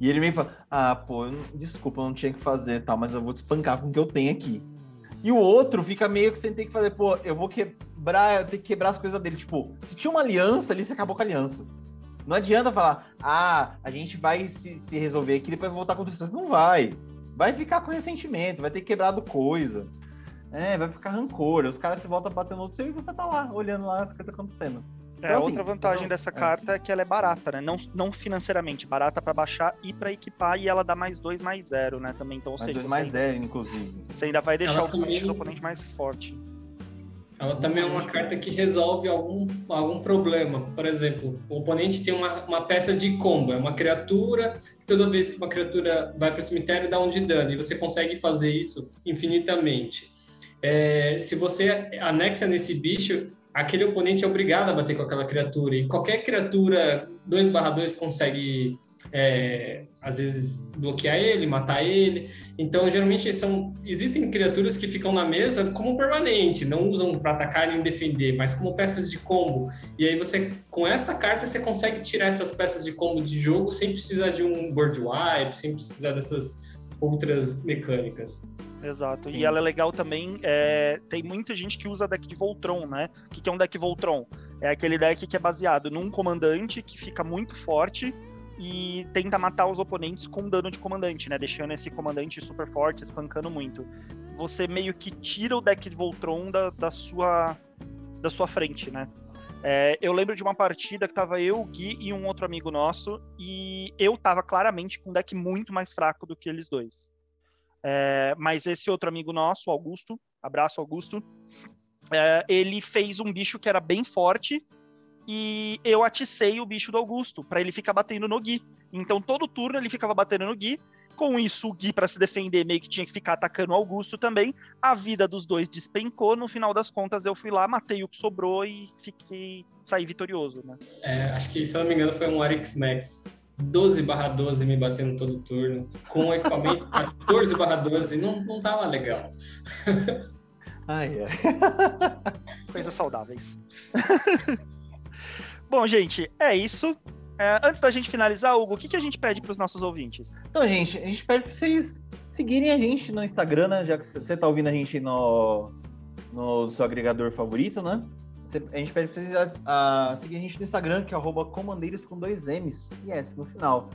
E ele meio fala, ah, pô, desculpa, eu não tinha que fazer tal, mas eu vou te espancar com o que eu tenho aqui. E o outro fica meio que sem ter que fazer, pô, eu vou quebrar, eu tenho que quebrar as coisas dele. Tipo, se tinha uma aliança ali, você acabou com a aliança. Não adianta falar, ah, a gente vai se, se resolver aqui, depois voltar com isso. Não vai. Vai ficar com ressentimento, vai ter quebrado coisa. É, vai ficar rancor. Os caras se voltam batendo outro e você tá lá, olhando lá as coisas acontecendo. É, então, outra assim, vantagem então, dessa é. carta é que ela é barata, né? Não, não financeiramente, barata para baixar e para equipar, e ela dá mais dois mais zero, né? Também, então, ou mais seja, dois mais zero, inclusive. Você ainda vai deixar ela o também... do oponente mais forte. Ela também é uma carta que resolve algum, algum problema. Por exemplo, o oponente tem uma, uma peça de combo, é uma criatura, toda vez que uma criatura vai para o cemitério dá um de dano, e você consegue fazer isso infinitamente. é, se você anexa nesse bicho, aquele oponente é obrigado a bater com aquela criatura. E qualquer criatura 2/2 consegue é, às vezes bloquear ele, matar ele. Então, geralmente são existem criaturas que ficam na mesa como permanente, não usam para atacar nem defender, mas como peças de combo. E aí você com essa carta você consegue tirar essas peças de combo de jogo sem precisar de um board wipe, sem precisar dessas outras mecânicas. Exato. E ela é legal também. É... Tem muita gente que usa deck de Voltron, né? O que é um deck Voltron? É aquele deck que é baseado num comandante que fica muito forte e tenta matar os oponentes com dano de comandante, né? Deixando esse comandante super forte, espancando muito. Você meio que tira o deck de Voltron da, da sua da sua frente, né? É, eu lembro de uma partida que tava eu, o Gui e um outro amigo nosso, e eu tava claramente com um deck muito mais fraco do que eles dois. É, mas esse outro amigo nosso, Augusto, abraço Augusto, é, ele fez um bicho que era bem forte e eu aticei o bicho do Augusto para ele ficar batendo no Gui. Então todo turno ele ficava batendo no Gui. Com isso, o Gui, para se defender, meio que tinha que ficar atacando o Augusto também. A vida dos dois despencou. No final das contas, eu fui lá, matei o que sobrou e fiquei saí vitorioso, né? É, acho que, se eu não me engano, foi um Arix Max. 12 barra 12 me batendo todo turno, com o equipamento 14 barra 12, não, não tava legal. Ai, ai. Coisas saudáveis. Bom, gente, é isso. É, antes da gente finalizar, Hugo, o que, que a gente pede para os nossos ouvintes? Então, gente, a gente pede para vocês seguirem a gente no Instagram, né? Já que você está ouvindo a gente no, no seu agregador favorito, né? a gente pede para vocês a, a, seguir a gente no Instagram, que é comandeiros com dois M's e S no final.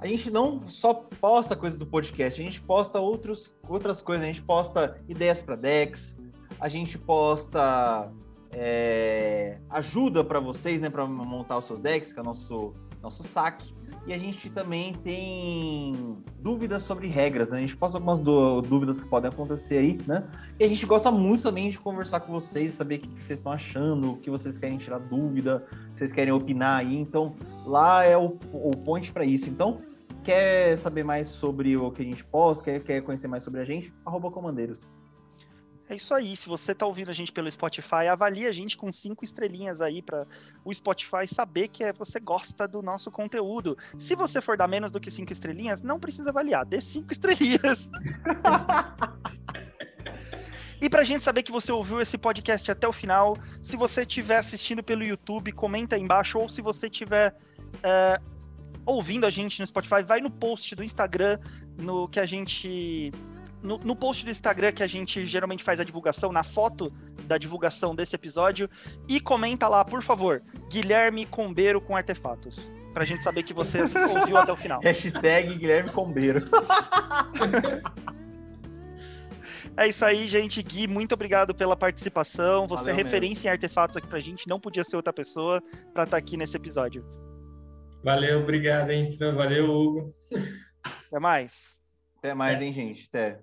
A gente não só posta coisas do podcast, a gente posta outros, outras coisas. A gente posta ideias para decks, a gente posta é, ajuda para vocês, né, para montar os seus decks, que é o nosso, nosso saque. E a gente também tem dúvidas sobre regras, né? A gente posta algumas dúvidas que podem acontecer aí, né? E a gente gosta muito também de conversar com vocês, saber o que, vocês estão achando, o que vocês querem tirar dúvida, vocês querem opinar aí. Então, lá é o, o point para isso. Então, quer saber mais sobre o que a gente posta, quer, quer conhecer mais sobre a gente? Arroba Comandeiros. É isso aí. Se você está ouvindo a gente pelo Spotify, avalie a gente com cinco estrelinhas aí para o Spotify saber que é, você gosta do nosso conteúdo. Se você for dar menos do que cinco estrelinhas, não precisa avaliar, dê cinco estrelinhas. E para a gente saber que você ouviu esse podcast até o final, se você estiver assistindo pelo YouTube, comenta aí embaixo, ou se você estiver é, ouvindo a gente no Spotify, vai no post do Instagram, no que a gente no, no, post do Instagram que a gente geralmente faz a divulgação, na foto da divulgação desse episódio, e comenta lá, por favor, Guilherme Combeiro com artefatos. Pra gente saber que você ouviu até o final. Hashtag Guilherme Combeiro. É isso aí, gente. Gui, muito obrigado pela participação. Você Valeu é referência mesmo. em artefatos aqui pra gente. Não podia ser outra pessoa para estar tá aqui nesse episódio. Valeu, obrigado, hein, Fran. Valeu, Hugo. Até mais. Até mais, é. hein, gente. Até.